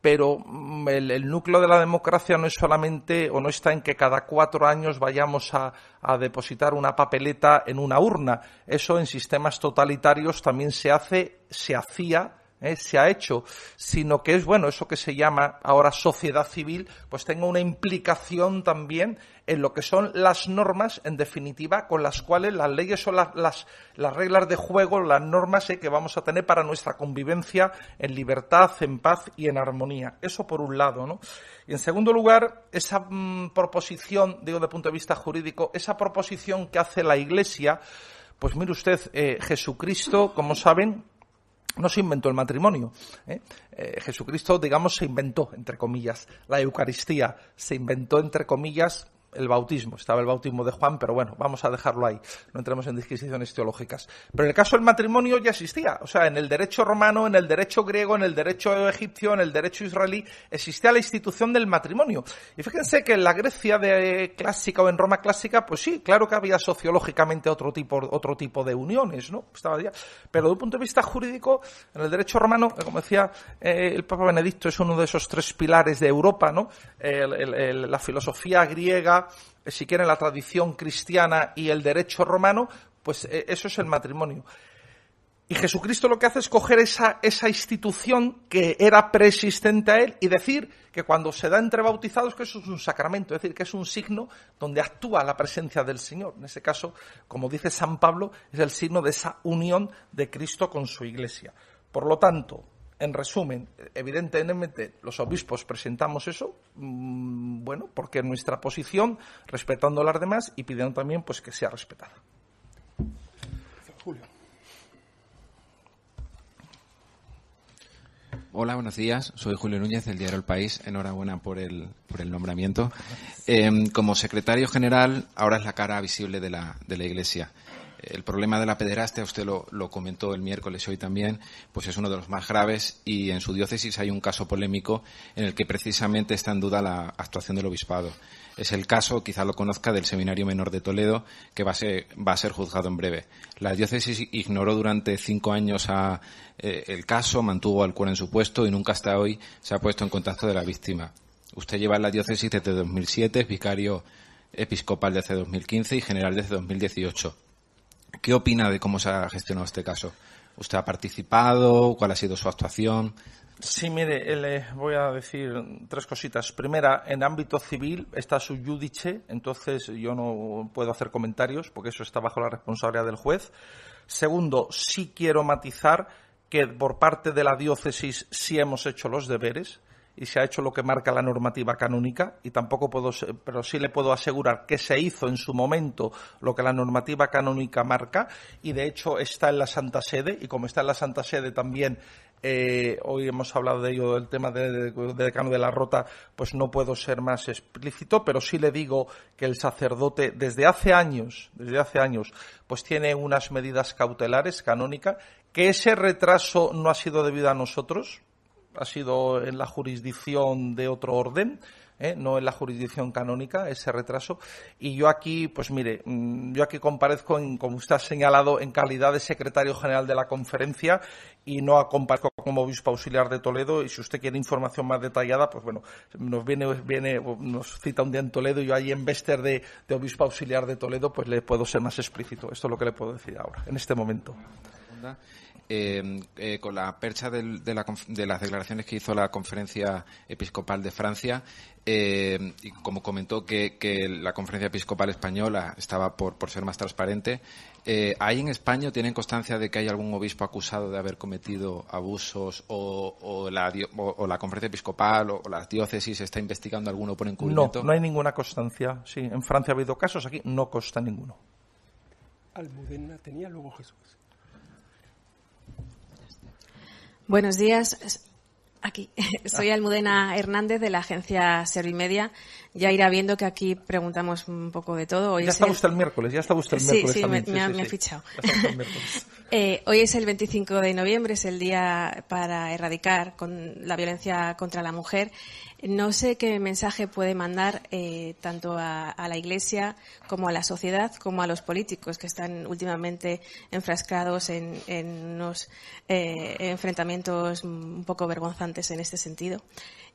S1: pero mm, el, núcleo de la democracia no es solamente o no está en que cada cuatro años vayamos a, a, depositar una papeleta en una urna. Eso en sistemas totalitarios también se hace, se hacía ¿eh? se ha hecho, sino que es, bueno, eso que se llama ahora sociedad civil, pues tenga una implicación también en lo que son las normas, en definitiva, con las cuales las leyes son las, las, las reglas de juego, las normas ¿eh? que vamos a tener para nuestra convivencia en libertad, en paz y en armonía. Eso por un lado, ¿no? Y en segundo lugar, esa mm, proposición, digo, de punto de vista jurídico, esa proposición que hace la Iglesia, pues mire usted, eh, Jesucristo, como saben, no se inventó el matrimonio. ¿eh? Eh, Jesucristo, digamos, se inventó, entre comillas, la Eucaristía, se inventó, entre comillas, el bautismo. Estaba el bautismo de Juan, pero bueno, vamos a dejarlo ahí. No entremos en disquisiciones teológicas. Pero en el caso del matrimonio ya existía. O sea, en el derecho romano, en el derecho griego, en el derecho egipcio, en el derecho israelí, existía la institución del matrimonio. Y fíjense que en la Grecia de clásica o en Roma clásica, pues sí, claro que había sociológicamente otro tipo, otro tipo de uniones, ¿no? Estaba ya. Pero desde un punto de vista jurídico, en el derecho romano, como decía eh, el Papa Benedicto, es uno de esos tres pilares de Europa, ¿no? la filosofía griega, si quieren, la tradición cristiana y el derecho romano, pues eh, eso es el matrimonio. Y Jesucristo lo que hace es coger esa, esa institución que era preexistente a él y decir que cuando se da entre bautizados que eso es un sacramento, es decir, que es un signo donde actúa la presencia del Señor. En ese caso, como dice San Pablo, es el signo de esa unión de Cristo con su iglesia. Por lo tanto, en resumen, evidentemente los obispos presentamos eso, mm, bueno, porque nuestra posición, respetando a las demás y pidiendo también pues que sea respetada.
S7: Julio. Hola, buenos días. Soy Julio Núñez del diario El País. Enhorabuena por el, por el nombramiento. Em, como secretario general, ahora es la cara visible de la, de la Iglesia. El problema de la pederastia, usted lo, comentó el miércoles hoy también, pues es uno de los más graves y en su diócesis hay un caso polémico en el que precisamente está en duda la actuación del obispado. Es el caso, quizá lo conozca, del Seminario Menor de Toledo, que va a ser, juzgado en breve. La diócesis ignoró durante cinco años eh, el caso, mantuvo al cura en su puesto y nunca hasta hoy se ha puesto en contacto de la víctima. Usted lleva la diócesis desde 2007, es vicario episcopal desde 2015 y general desde 2018. ¿Qué opina de cómo se ha gestionado este caso? ¿Usted ha participado? ¿Cuál ha sido su actuación?
S1: Sí, mire, le voy a decir tres cositas. Primera, en ámbito civil está su judice, entonces yo no puedo hacer comentarios porque eso está bajo la responsabilidad del juez. Segundo, sí quiero matizar que por parte de la diócesis sí hemos hecho los deberes y se ha hecho lo que marca la normativa canónica y tampoco puedo, pero sí le puedo asegurar que se hizo en su momento lo que la normativa canónica marca y de hecho está en la Santa Sede y como está en la Santa Sede también eh, hoy hemos hablado de ello, del tema de, de, decano de la rota, pues no puedo ser más explícito, pero sí le digo que el sacerdote desde hace años, desde hace años, pues tiene unas medidas cautelares canónicas, que ese retraso no ha sido debido a nosotros, ha sido en la jurisdicción de otro orden, ¿eh? no en la jurisdicción canónica, ese retraso. Y yo aquí, pues mire, mm, yo aquí comparezco, en, como usted ha señalado, en calidad de secretario general de la conferencia y no comparezco como obispo auxiliar de Toledo. Y si usted quiere información más detallada, pues bueno, nos viene, viene nos cita un día en Toledo y yo ahí en Vester de, de obispo auxiliar de Toledo, pues le puedo ser más explícito. Esto es lo que le puedo decir ahora, en este momento.
S7: Eh, eh, con la percha del, de, la, de, las declaraciones que hizo la Conferencia Episcopal de Francia, eh, y como comentó que, que, la Conferencia Episcopal Española estaba por, por ser más transparente, eh, ¿hay en España, tienen constancia de que hay algún obispo acusado de haber cometido abusos o, o, la, o, o la, Conferencia Episcopal o, las diócesis está investigando alguno por encubrimiento?
S1: No, no hay ninguna constancia. Sí, en Francia ha habido casos, aquí no consta ninguno.
S3: Almudena tenía luego Jesús.
S8: Buenos días. Aquí. (laughs) Soy Almudena Hernández de la agencia Servimedia. Ya irá viendo que aquí preguntamos un poco de todo. Hoy
S1: ya está el... usted el miércoles, ya está usted el miércoles.
S8: Sí,
S1: también.
S8: me, me, sí, me sí, ha fichado. (laughs) eh, hoy es el 25 de noviembre, es el día para erradicar con la violencia contra la mujer. No sé qué mensaje puede mandar eh, tanto a, a, la Iglesia como a la sociedad como a los políticos que están últimamente enfrascados en, en unos eh, enfrentamientos un poco vergonzantes en este sentido.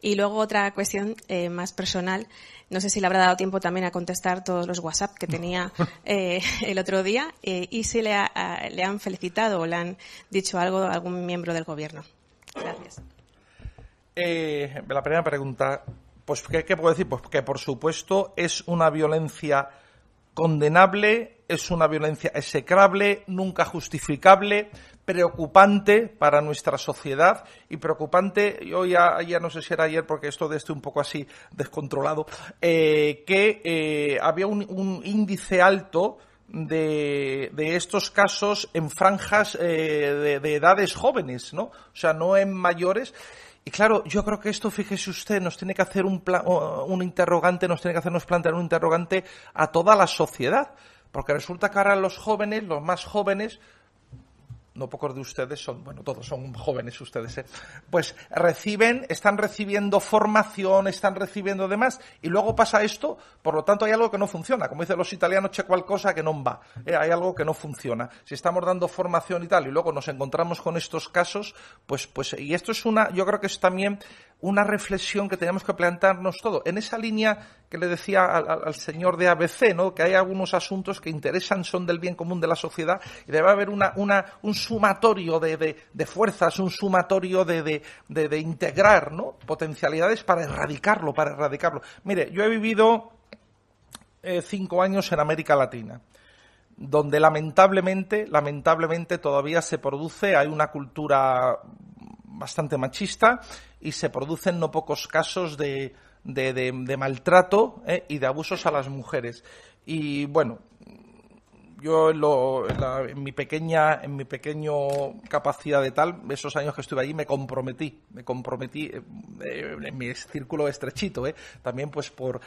S8: Y luego otra cuestión eh, más personal. No sé si le habrá dado tiempo también a contestar todos los WhatsApp que tenía (laughs) el otro día y si le, ha, le, han felicitado o le han dicho algo a algún miembro del gobierno. Gracias.
S1: Eh, la primera pregunta, pues ¿qué, ¿qué, puedo decir? Pues que por supuesto es una violencia condenable, es una violencia execrable, nunca justificable, preocupante para nuestra sociedad y preocupante, yo ya, no sé si era ayer porque esto de esto un poco así descontrolado, eh, que eh, había un, un, índice alto de, de, estos casos en franjas eh, de, edades jóvenes, ¿no? O sea, no en mayores. Y claro, yo creo que esto, fíjese usted, nos tiene que hacer un, un interrogante, nos tiene que hacernos plantear un interrogante a toda la sociedad. Porque resulta que ahora los jóvenes, los más jóvenes, no pocos de ustedes son, bueno, todos son jóvenes ustedes, ¿eh? pues reciben, están recibiendo formación, están recibiendo demás, y luego pasa esto, por lo tanto hay algo que no funciona. Como dicen los italianos, c'è qualcosa que no va, ¿eh? hay algo que no funciona. Si estamos dando formación y tal, y luego nos encontramos con estos casos, pues, pues, y esto es una, yo creo que es también una reflexión que tenemos que plantearnos todo. En esa línea que le decía al, señor de ABC, ¿no? que hay algunos asuntos que interesan, son del bien común de la sociedad y debe haber una, un sumatorio de, de, de fuerzas, un sumatorio de, de, integrar ¿no? potencialidades para erradicarlo, para erradicarlo. Mire, yo he vivido eh, cinco años en América Latina donde lamentablemente, lamentablemente todavía se produce, hay una cultura bastante machista y se producen no pocos casos de, de, maltrato ¿eh? y de abusos a las mujeres. Y bueno, yo en, lo, la, en, mi pequeña en mi pequeño capacidad de tal esos años que estuve allí me comprometí me comprometí eh, en mi círculo estrechito eh, también pues por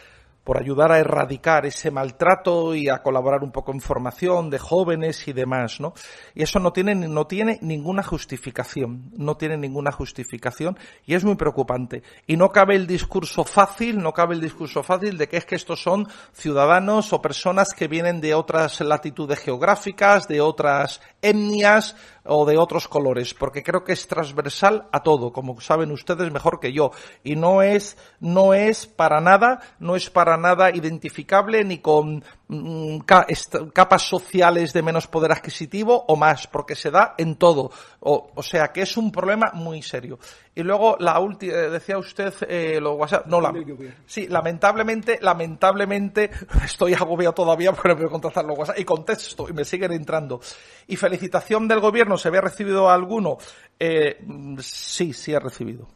S1: por ayudar a erradicar ese maltrato y a colaborar un poco en formación de jóvenes y demás, ¿no? Y eso no tiene, no tiene ninguna justificación, no tiene ninguna justificación y es muy preocupante. Y no cabe el discurso fácil, no cabe el discurso fácil de que es que estos son ciudadanos o personas que vienen de otras latitudes geográficas, de otras etnias, o de otros colores, porque creo que es transversal a todo, como saben ustedes mejor que yo, y no es, no es para nada, no es para nada identificable ni con capas sociales de menos poder adquisitivo o más, porque se da en todo. O, o sea que es un problema muy serio. Y luego la última, eh, decía usted eh, lo WhatsApp, no la, sí, lamentablemente, lamentablemente (laughs) estoy agobiado todavía (laughs) porque no puedo contestar los WhatsApp y contesto y me siguen entrando. Y felicitación del gobierno, ¿se había recibido alguno? Eh, sí, sí ha recibido.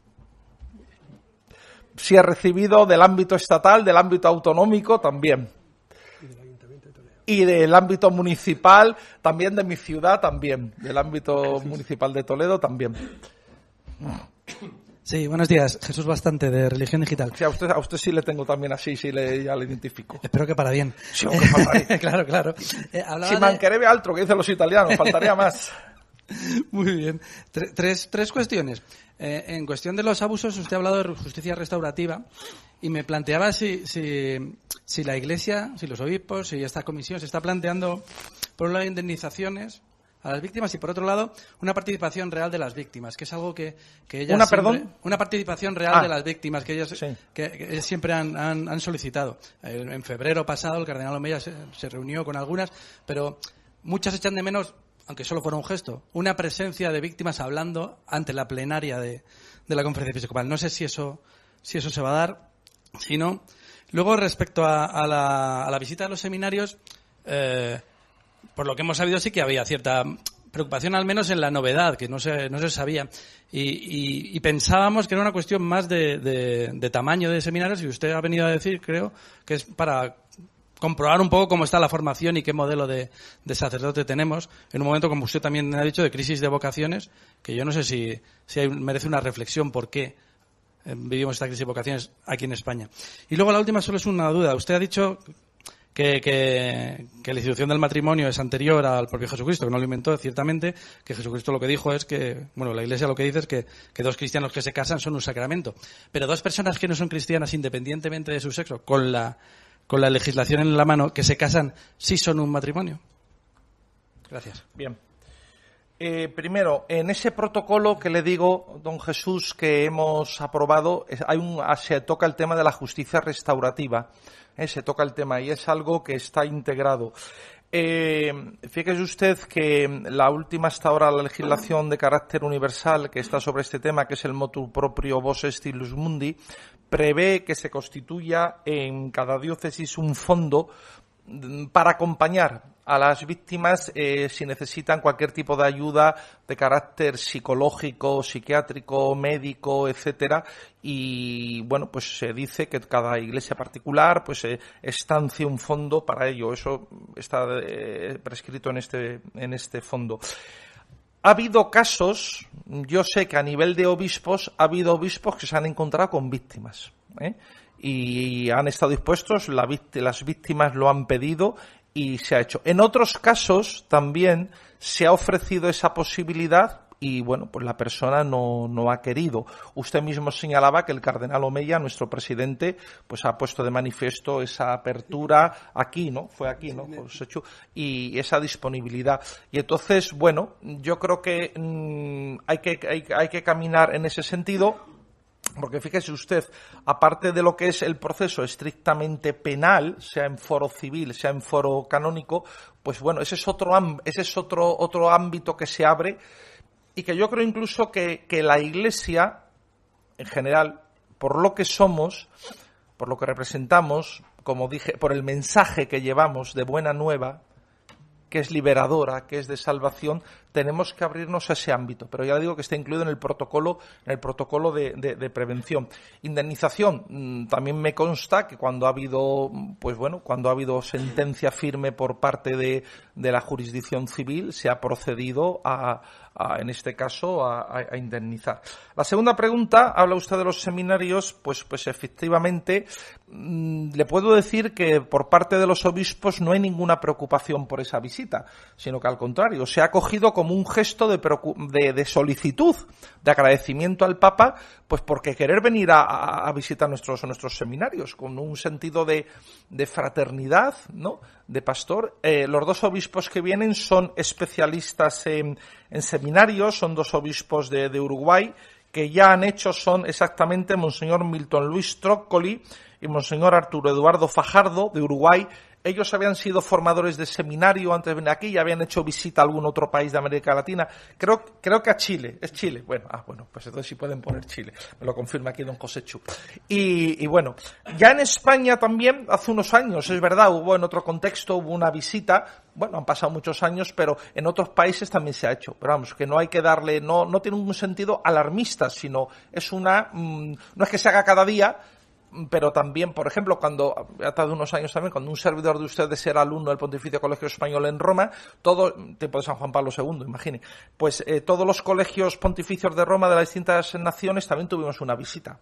S1: Sí ha recibido del ámbito estatal, del ámbito autonómico también y del ámbito municipal, también de mi ciudad, también, del ámbito municipal de Toledo, también.
S4: Sí, buenos días. Jesús Bastante, de Religión Digital.
S1: Sí, a usted, a usted sí le tengo también así, sí le, ya le identifico.
S4: Espero que para bien.
S1: Sí, (laughs)
S4: claro, claro.
S1: Eh, si manquerebe altro, que dicen los italianos, faltaría más. (laughs) (laughs)
S4: Muy bien. Tres, tres cuestiones. Eh, en cuestión de los abusos, usted ha hablado de justicia restaurativa y me planteaba si, si, si la Iglesia, si los obispos, si esta comisión se está planteando, por un lado, indemnizaciones a las víctimas y por otro lado una participación real de las víctimas que es algo que, que ellas
S1: una
S4: siempre,
S1: perdón
S4: una participación real de ah. las víctimas que ellas que, siempre han, han, solicitado en febrero pasado el cardenal Omeya se, reunió con algunas pero muchas echan de menos aunque solo fuera un gesto una presencia de víctimas hablando ante la plenaria de, de la conferencia episcopal no sé si eso si eso se va a dar si no luego respecto a, a, la, a la visita a los seminarios eh, por lo que hemos sabido sí que había cierta preocupación al menos en la novedad, que no se, no se sabía. Y, pensábamos que era una cuestión más de, de, tamaño de seminarios y usted ha venido a decir, creo, que es para comprobar un poco cómo está la formación y qué modelo de, sacerdote tenemos en un momento, como usted también ha dicho, de crisis de vocaciones, que yo no sé si, si merece una reflexión por qué eh, vivimos esta crisis de vocaciones aquí en España. Y luego la última solo es una duda. Usted ha dicho que, la institución del matrimonio es anterior al propio Jesucristo, que no lo inventó, ciertamente, que Jesucristo lo que dijo es que, bueno, la Iglesia lo que dice es que dos cristianos que se casan son un sacramento. Pero dos personas que no son cristianas, independientemente de su sexo, con la, con la legislación en la mano, que se casan, sí son un matrimonio. Gracias.
S1: Bien. Eh, primero, en ese protocolo que le digo, don Jesús, que hemos aprobado, hay un, se toca el tema de la justicia restaurativa. Eh, se toca el tema y es algo que está integrado. Eh, fíjese usted que la última hasta ahora la legislación de carácter universal que está sobre este tema, que es el motu proprio vos estilus mundi, prevé que se constituya en cada diócesis un fondo para acompañar a las víctimas eh, si necesitan cualquier tipo de ayuda de carácter psicológico, psiquiátrico, médico, etcétera. Y bueno, pues se dice que cada iglesia particular pues eh, estancia un fondo para ello. Eso está eh, prescrito en este, en este fondo. Ha habido casos, yo sé que a nivel de obispos, ha habido obispos que se han encontrado con víctimas. ¿eh? y han estado dispuestos, las víctimas lo han pedido y se ha hecho. En otros casos también se ha ofrecido esa posibilidad y bueno, pues la persona no, no ha querido. Usted mismo señalaba que el cardenal Omeya, nuestro presidente, pues ha puesto de manifiesto esa apertura aquí, ¿no? Fue aquí, ¿no? Y esa disponibilidad. Y entonces, bueno, yo creo que mm, hay que hay, hay que caminar en ese sentido porque fíjese usted, aparte de lo que es el proceso estrictamente penal, sea en foro civil, sea en foro canónico, pues bueno, ese es otro, ese es otro, otro ámbito que se abre y que yo creo incluso que, que la Iglesia, en general, por lo que somos, por lo que representamos, como dije, por el mensaje que llevamos de buena nueva, que es liberadora, que es de salvación, tenemos que abrirnos a ese ámbito. Pero ya digo que está incluido en el protocolo, en el protocolo de, prevención. Indemnización, mm, también me consta que cuando ha habido, pues bueno, cuando ha habido sentencia firme por parte de, la jurisdicción civil, se ha procedido a, en este caso, a, indemnizar. La segunda pregunta, habla usted de los seminarios, pues, pues efectivamente, mm, le puedo decir que por parte de los obispos no hay ninguna preocupación por esa visita, sino que al contrario, se ha cogido como un gesto de, de, solicitud, de agradecimiento al Papa, pues porque querer venir a, visitar nuestros, nuestros seminarios, con un sentido de, de fraternidad, ¿no? De pastor. Eh, los dos obispos que vienen son especialistas en, seminarios, son dos obispos de, de, Uruguay que ya han hecho, son exactamente Monseñor Milton Luis Trócoli y Monseñor Arturo Eduardo Fajardo de Uruguay, ellos habían sido formadores de seminario antes de venir aquí y habían hecho visita a algún otro país de América Latina. Creo, creo que a Chile. Es Chile. Bueno, ah, bueno, pues entonces sí pueden poner Chile. Me lo confirma aquí don José Chu. Y, bueno, ya en España también, hace unos años, es verdad, hubo en otro contexto, hubo una visita. Bueno, han pasado muchos años, pero en otros países también se ha hecho. Pero vamos, que no hay que darle, no, no tiene un sentido alarmista, sino es una, mm, no es que se haga cada día, pero también, por ejemplo, cuando, ha de unos años también, cuando un servidor de ustedes era alumno del Pontificio Colegio Español en Roma, todo, tiempo de San Juan Pablo II, imagine, pues eh, todos los colegios pontificios de Roma de las distintas naciones también tuvimos una visita.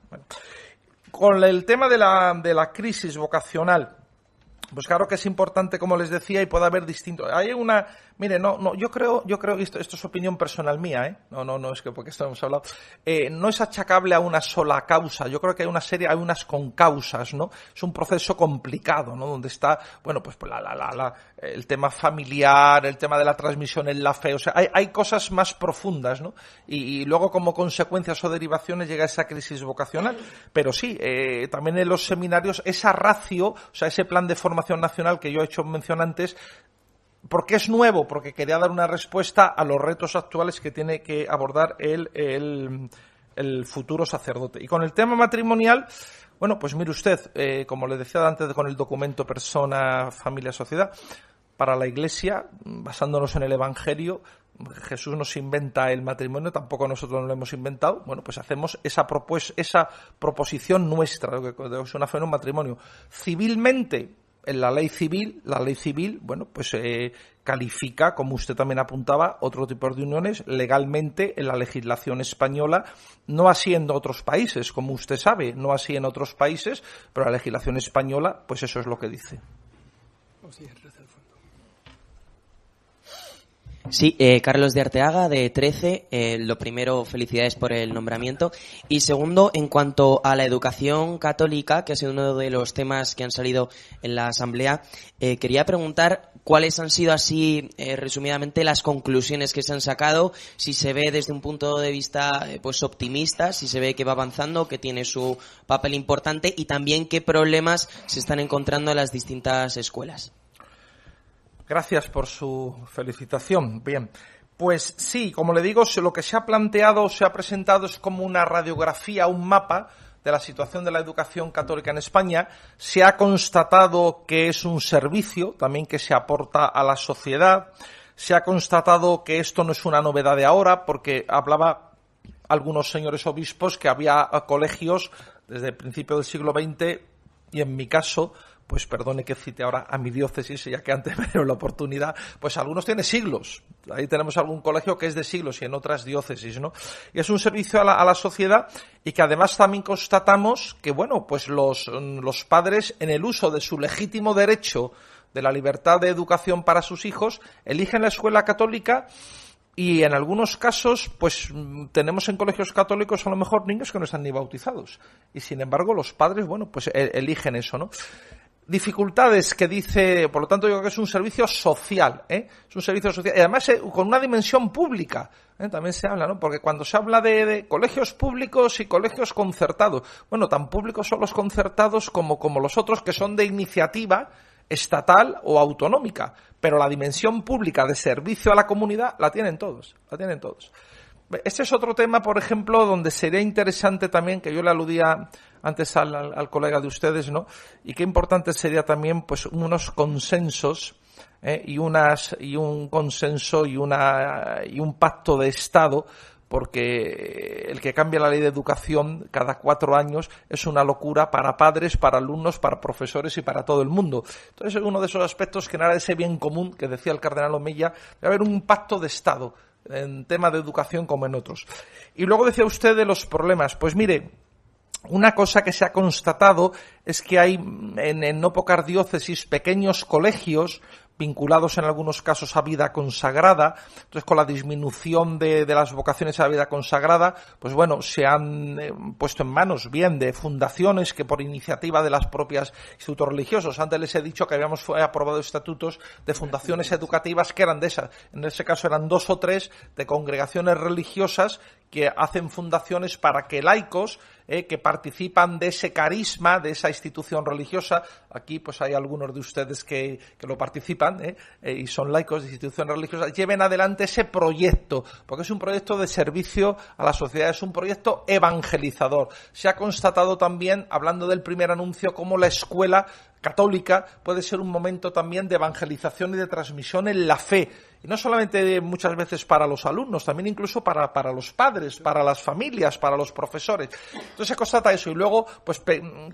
S1: Con el tema de la, de la crisis vocacional, pues claro que es importante, como les decía, y puede haber distintos. Hay una, mire, no, no, yo creo, yo creo, esto, esto es opinión personal mía, ¿eh? No, no, no es que porque esto hemos hablado. Eh, no es achacable a una sola causa. Yo creo que hay una serie, hay unas concausas, ¿no? Es un proceso complicado, ¿no? Donde está, bueno, pues, pues la, la, la, el tema familiar, el tema de la transmisión en la fe, o sea, hay, hay cosas más profundas, ¿no? Y, luego como consecuencias o derivaciones llega esa crisis vocacional. Pero sí, eh, también en los seminarios esa ratio, o sea, ese plan de formación nacional que yo he hecho mención antes, porque es nuevo, porque quería dar una respuesta a los retos actuales que tiene que abordar el, el, futuro sacerdote. Y con el tema matrimonial, bueno, pues mire usted, eh, como le decía antes con el documento Persona, Familia, Sociedad, para la Iglesia, basándonos en el Evangelio, Jesús nos inventa el matrimonio, tampoco nosotros lo hemos inventado. Bueno, pues hacemos esa, esa proposición nuestra, lo que es una fe en un matrimonio. Civilmente, en la ley civil, la ley civil, bueno, pues eh, califica, como usted también apuntaba, otro tipo de uniones legalmente en la legislación española, no así en otros países, como usted sabe, no así en otros países, pero la legislación española, pues eso es lo que dice.
S9: Sí, eh, Carlos de Arteaga, de 13. Eh, lo primero, felicidades por el nombramiento. Y segundo, en cuanto a la educación católica, que ha sido uno de los temas que han salido en la Asamblea, eh, quería preguntar cuáles han sido así, resumidamente, las conclusiones que se han sacado, si se ve desde un punto de vista pues optimista, si se ve que va avanzando, que tiene su papel importante y también qué problemas se están encontrando en las distintas escuelas.
S1: Gracias por su felicitación. Bien. Pues sí, como le digo, lo que se ha planteado, se ha presentado es como una radiografía, un mapa de la situación de la educación católica en España. Se ha constatado que es un servicio también que se aporta a la sociedad. Se ha constatado que esto no es una novedad de ahora, porque hablaba algunos señores obispos que había colegios desde el principio del siglo XX y en mi caso pues perdone que cite ahora a mi diócesis, ya que antes (laughs) me dio la oportunidad, pues algunos tienen siglos. Ahí tenemos algún colegio que es de siglos y en otras diócesis, ¿no? Y es un servicio a la, a la sociedad y que además también constatamos que, bueno, pues los, los padres, en el uso de su legítimo derecho de la libertad de educación para sus hijos, eligen la escuela católica y en algunos casos, pues tenemos en colegios católicos a lo mejor niños que no están ni bautizados. Y sin embargo, los padres, bueno, pues e, eligen eso, ¿no? Dificultades que dice, por lo tanto, yo creo que es un servicio social, ¿eh? Es un servicio social, y además eh, con una dimensión pública, ¿eh? también se habla, ¿no? Porque cuando se habla de, colegios públicos y colegios concertados, bueno, tan públicos son los concertados como, como los otros que son de iniciativa estatal o autonómica, pero la dimensión pública de servicio a la comunidad la tienen todos, la tienen todos. Este es otro tema, por ejemplo, donde sería interesante también, que yo le aludía antes al, colega de ustedes, ¿no? Y qué importante sería también, pues, unos consensos ¿eh? y unas y un consenso y una y un pacto de Estado porque el que cambia la ley de educación cada cuatro años es una locura para padres, para alumnos, para profesores y para todo el mundo. Entonces, es uno de esos aspectos que nada ese bien común que decía el cardenal Omeya, debe haber un pacto de Estado en tema de educación como en otros. Y luego decía usted de los problemas. Pues mire, una cosa que se ha constatado es que hay en, en no pocas diócesis pequeños colegios vinculados en algunos casos a vida consagrada. Entonces, con la disminución de, las vocaciones a la vida consagrada, pues bueno, se han eh, puesto en manos bien de fundaciones que por iniciativa de las propias institutos religiosos. Antes les he dicho que habíamos aprobado estatutos de fundaciones educativas que eran de esas. En ese caso eran dos o tres de congregaciones religiosas que hacen fundaciones para que laicos eh, que participan de ese carisma, de esa institución religiosa, aquí pues hay algunos de ustedes que, lo participan eh, eh, y son laicos de instituciones religiosas, lleven adelante ese proyecto, porque es un proyecto de servicio a la sociedad, es un proyecto evangelizador. Se ha constatado también, hablando del primer anuncio, cómo la escuela católica puede ser un momento también de evangelización y de transmisión en la fe. Y no solamente muchas veces para los alumnos, también incluso para, para los padres, para las familias, para los profesores. Entonces se constata eso. Y luego, pues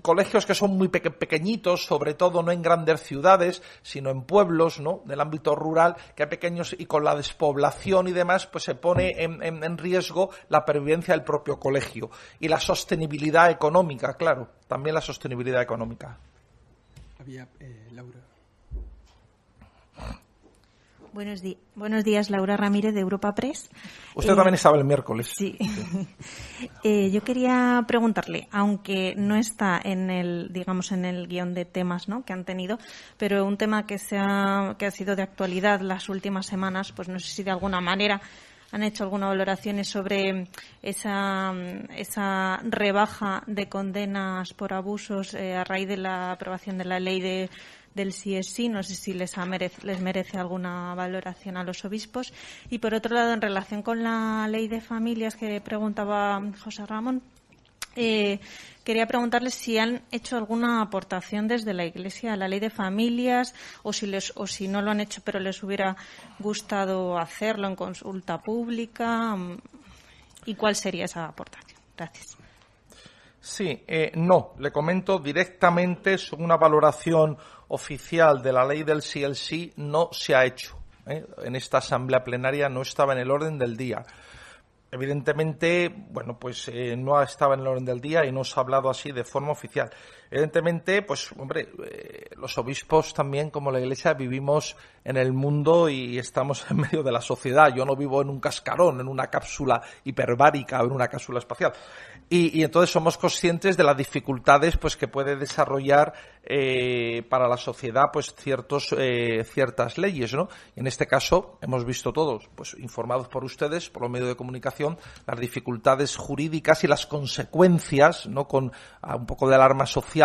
S1: colegios que son muy pequeñitos, sobre todo no en grandes ciudades, sino en pueblos, ¿no? Del ámbito rural, que hay pequeños y con la despoblación y demás, pues se pone en, en riesgo la pervivencia del propio colegio. Y la sostenibilidad económica, claro, también la sostenibilidad económica.
S3: Eh.
S10: Buenos, buenos, días, Laura Ramírez de Europa Press.
S1: Usted también estaba el miércoles.
S10: Sí. (laughs) Eh, yo quería preguntarle, aunque no está en el, digamos, en el guion de temas, ¿no? Que han tenido, pero un tema que se ha, que ha sido de actualidad las últimas semanas, pues no sé si de alguna manera han hecho alguna valoración sobre esa, esa rebaja de condenas por abusos eh, a raíz de la aprobación de la ley de, del CSI. No sé si les, merece, les merece alguna valoración a los obispos. Y por otro lado, en relación con la ley de familias que preguntaba José Ramón, eh, quería preguntarles si han hecho alguna aportación desde la Iglesia a la ley de familias o si, les, o si no lo han hecho pero les hubiera gustado hacerlo en consulta pública y cuál sería esa aportación. Gracias.
S1: Sí, eh, no, le comento directamente sobre una valoración oficial de la ley del CLC no se ha hecho. ¿eh? En esta asamblea plenaria no estaba en el orden del día evidentemente, bueno, pues eh, no estaba en el orden del día y no se ha hablado así de forma oficial. Evidentemente, pues, hombre, eh, los obispos también, como la Iglesia, vivimos en el mundo y estamos en medio de la sociedad. Yo no vivo en un cascarón, en una cápsula hiperbárica o en una cápsula espacial. Y, entonces somos conscientes de las dificultades pues que puede desarrollar eh, para la sociedad pues ciertos eh, ciertas leyes no en este caso hemos visto todos pues informados por ustedes por los medios de comunicación las dificultades jurídicas y las consecuencias no con un poco de alarma social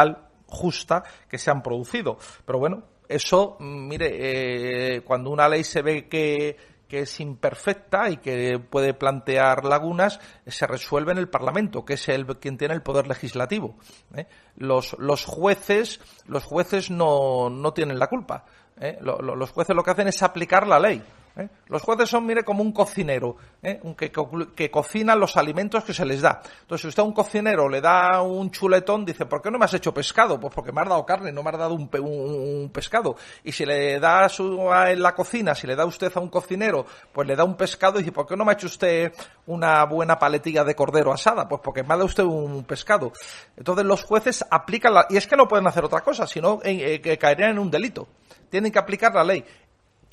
S1: justa que se han producido pero bueno eso mire eh, cuando una ley se ve que que es imperfecta y que puede plantear lagunas, se resuelve en el Parlamento, que es el quien tiene el poder legislativo. ¿eh? Los, los, jueces, los jueces no, no tienen la culpa. ¿eh? los jueces lo que hacen es aplicar la ley. ¿Eh? Los jueces son, mire, como un cocinero, ¿eh? que, que, cocina los alimentos que se les da. Entonces, si usted a un cocinero le da un chuletón, dice, ¿por qué no me has hecho pescado? Pues porque me has dado carne, no me has dado un, un, pescado. Y si le da su, en la cocina, si le da usted a un cocinero, pues le da un pescado y dice, ¿por qué no me ha hecho usted una buena paletilla de cordero asada? Pues porque me ha dado usted un pescado. Entonces, los jueces aplican la... Y es que no pueden hacer otra cosa, sino eh, que caerían en un delito. Tienen que aplicar la ley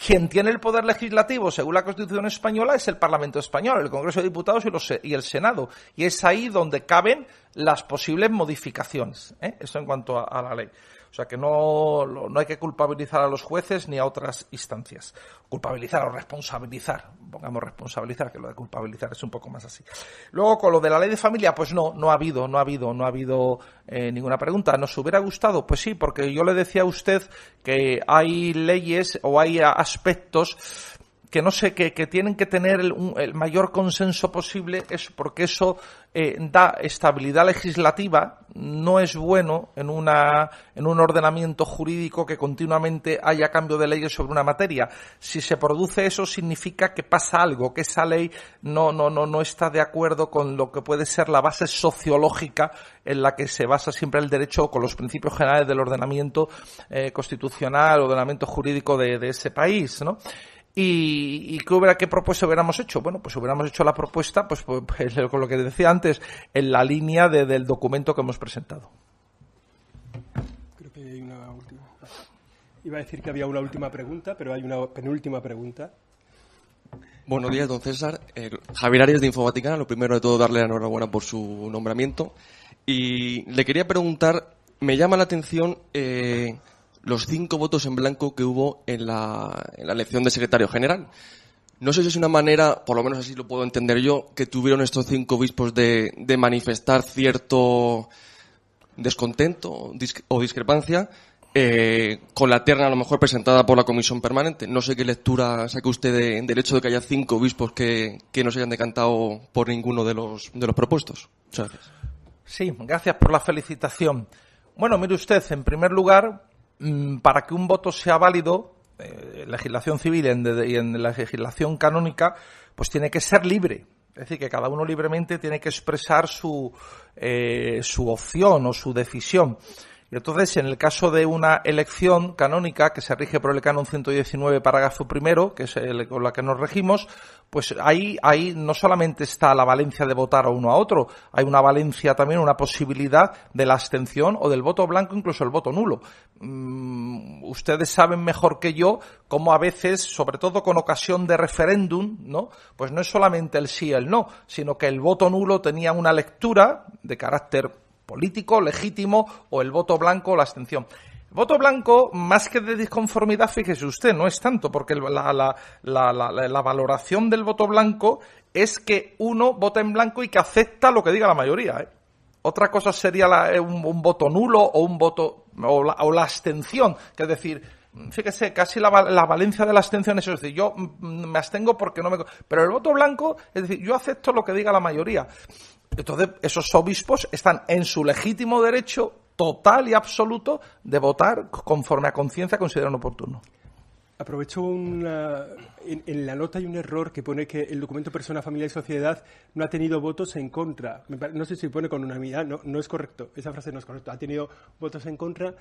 S1: quien tiene el poder legislativo, según la Constitución española, es el Parlamento español, el Congreso de Diputados y, el Senado. Y es ahí donde caben las posibles modificaciones. ¿eh? Eso en cuanto a la ley. O sea que no, no hay que culpabilizar a los jueces ni a otras instancias. Culpabilizar o responsabilizar. Pongamos responsabilizar, que lo de culpabilizar es un poco más así. Luego, con lo de la ley de familia, pues no, no ha habido, no ha habido, no ha habido eh, ninguna pregunta. ¿Nos hubiera gustado? Pues sí, porque yo le decía a usted que hay leyes o hay aspectos que no sé, que, que tienen que tener el, el, mayor consenso posible, es porque eso eh, da estabilidad legislativa, no es bueno en, una, en un ordenamiento jurídico que continuamente haya cambio de leyes sobre una materia. Si se produce eso, significa que pasa algo, que esa ley no, no, no, no está de acuerdo con lo que puede ser la base sociológica en la que se basa siempre el derecho con los principios generales del ordenamiento eh, constitucional, ordenamiento jurídico de, de ese país, ¿no? ¿Y, qué, hubiera, qué propuesta hubiéramos hecho? Bueno, pues hubiéramos hecho la propuesta, pues, pues, (laughs) pues con lo que decía antes, en la línea del documento que hemos presentado.
S3: Creo que hay una última. Iba a decir que había una última pregunta, pero hay una penúltima pregunta.
S11: Buenos días, don César. Eh, Javier Arias de Infovaticana. Lo primero de todo, darle la enhorabuena por su nombramiento. Y le quería preguntar, me llama la atención eh, los cinco votos en blanco que hubo en la, elección de secretario general. No sé si es una manera, por lo menos así lo puedo entender yo, que tuvieron estos cinco obispos de, manifestar cierto descontento o discrepancia eh, con la terna a lo mejor presentada por la comisión permanente. No sé qué lectura saque usted del hecho de que haya cinco obispos que, no se hayan decantado por ninguno de los, de los propuestos. Muchas gracias.
S1: Sí, gracias por la felicitación. Bueno, mire usted, en primer lugar, para que un voto sea válido, eh, legislación civil y en, la legislación canónica, pues tiene que ser libre. Es decir, que cada uno libremente tiene que expresar su, eh, su opción o su decisión. Y entonces, en el caso de una elección canónica que se rige por el canon 119, parágrafo primero, que es el con la que nos regimos, pues ahí, ahí no solamente está la valencia de votar a uno a otro, hay una valencia también, una posibilidad de la abstención o del voto blanco, incluso el voto nulo. Mm, ustedes saben mejor que yo cómo a veces, sobre todo con ocasión de referéndum, ¿no? Pues no es solamente el sí y el no, sino que el voto nulo tenía una lectura de carácter político, legítimo, o el voto blanco o la abstención. Voto blanco, más que de disconformidad, fíjese usted, no es tanto, porque la, valoración del voto blanco es que uno vota en blanco y que acepta lo que diga la mayoría. ¿eh? Otra cosa sería eh, un, voto nulo o un voto o la, abstención, que es decir, fíjese, casi la, la, valencia de la abstención es decir, yo me abstengo porque no me... Pero el voto blanco, es decir, yo acepto lo que diga la mayoría. Entonces, esos obispos están en su legítimo derecho total y absoluto de votar conforme a conciencia consideran oportuno.
S3: Aprovecho una. En, la nota hay un error que pone que el documento Persona, Familia y Sociedad no ha tenido votos en contra. No sé si pone con unanimidad, no, no es correcto. Esa frase no es correcta. Ha tenido votos en contra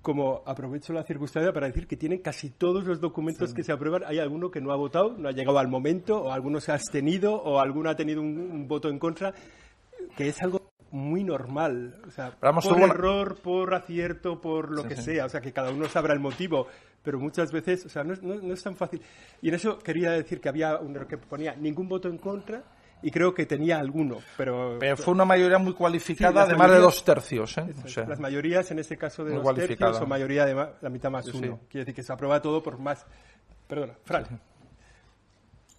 S3: como aprovecho la circunstancia para decir que tienen casi todos los documentos que se aprueban, hay alguno que no ha votado, no ha llegado al momento, o alguno se ha abstenido, o alguno ha tenido un, voto en contra, que es algo muy normal. O sea, por error, por acierto, por lo que sea. O sea, que cada uno sabrá el motivo. Pero muchas veces, o sea, no, no es tan fácil. Y en eso quería decir que había un error que ponía ningún voto en contra y creo que tenía alguno, pero...
S1: Pero fue una mayoría muy cualificada de más de dos tercios. ¿eh?
S3: las mayorías, en este caso de dos tercios, o mayoría de la mitad más uno. Quiere decir que se aprueba todo por más... Perdona, Fran.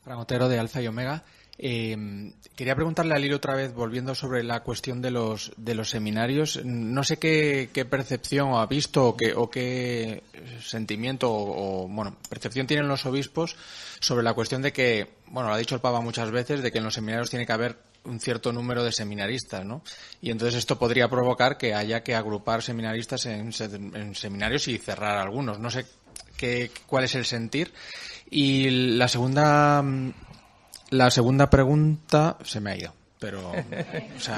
S12: Fran Otero, de Alfa y Omega. Eh, quería preguntarle a Lilo otra vez, volviendo sobre la cuestión de los, de los seminarios. No sé qué, percepción ha visto o qué, o qué sentimiento o, bueno, percepción tienen los obispos sobre la cuestión de que, bueno, lo ha dicho el Papa muchas veces, de que en los seminarios tiene que haber un cierto número de seminaristas, ¿no? Y entonces esto podría provocar que haya que agrupar seminaristas en, en seminarios y cerrar algunos. No sé qué, cuál es el sentir. Y la segunda la segunda pregunta se me ha ido. Pero, o sea,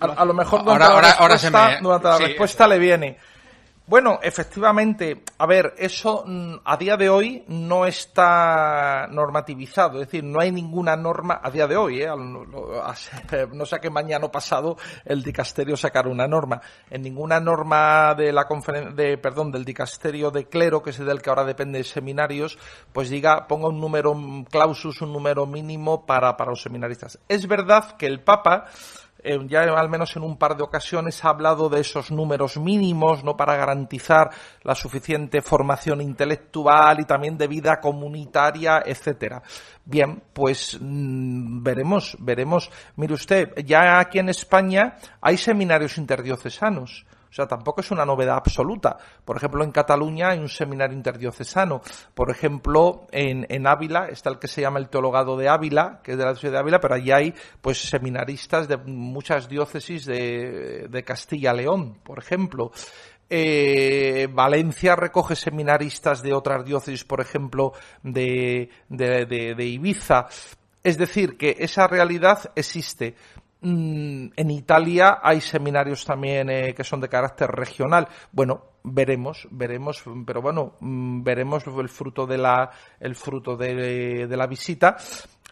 S1: a, lo mejor durante la respuesta le viene. Bueno, efectivamente, a ver, eso mm, a día de hoy no está normativizado, es decir, no hay ninguna norma a día de hoy, ¿eh? (laughs) no sé que mañana o pasado el dicasterio sacará una norma. En ninguna norma de la de, perdón, del dicasterio de clero, que es del que ahora depende de seminarios, pues diga, ponga un número clausus, un número mínimo para, para los seminaristas. Es verdad que el Papa ya al menos en un par de ocasiones ha hablado de esos números mínimos, ¿no? Para garantizar la suficiente formación intelectual y también de vida comunitaria, etcétera. Bien, pues mm, veremos, veremos. Mire usted, ya aquí en España hay seminarios interdiocesanos. O sea, tampoco es una novedad absoluta. Por ejemplo, en Cataluña hay un seminario interdiocesano. Por ejemplo, en, en Ávila está el que se llama el Teologado de Ávila, que es de la ciudad de Ávila, pero allí hay pues seminaristas de muchas diócesis de, de Castilla-León, por ejemplo. Eh, Valencia recoge seminaristas de otras diócesis, por ejemplo, de, de, de, Ibiza. Es decir, que esa realidad existe. Mm, en Italia hay seminarios también eh, que son de carácter regional. Bueno, veremos, veremos, pero bueno, mm, veremos el fruto de la, el fruto de, de la visita.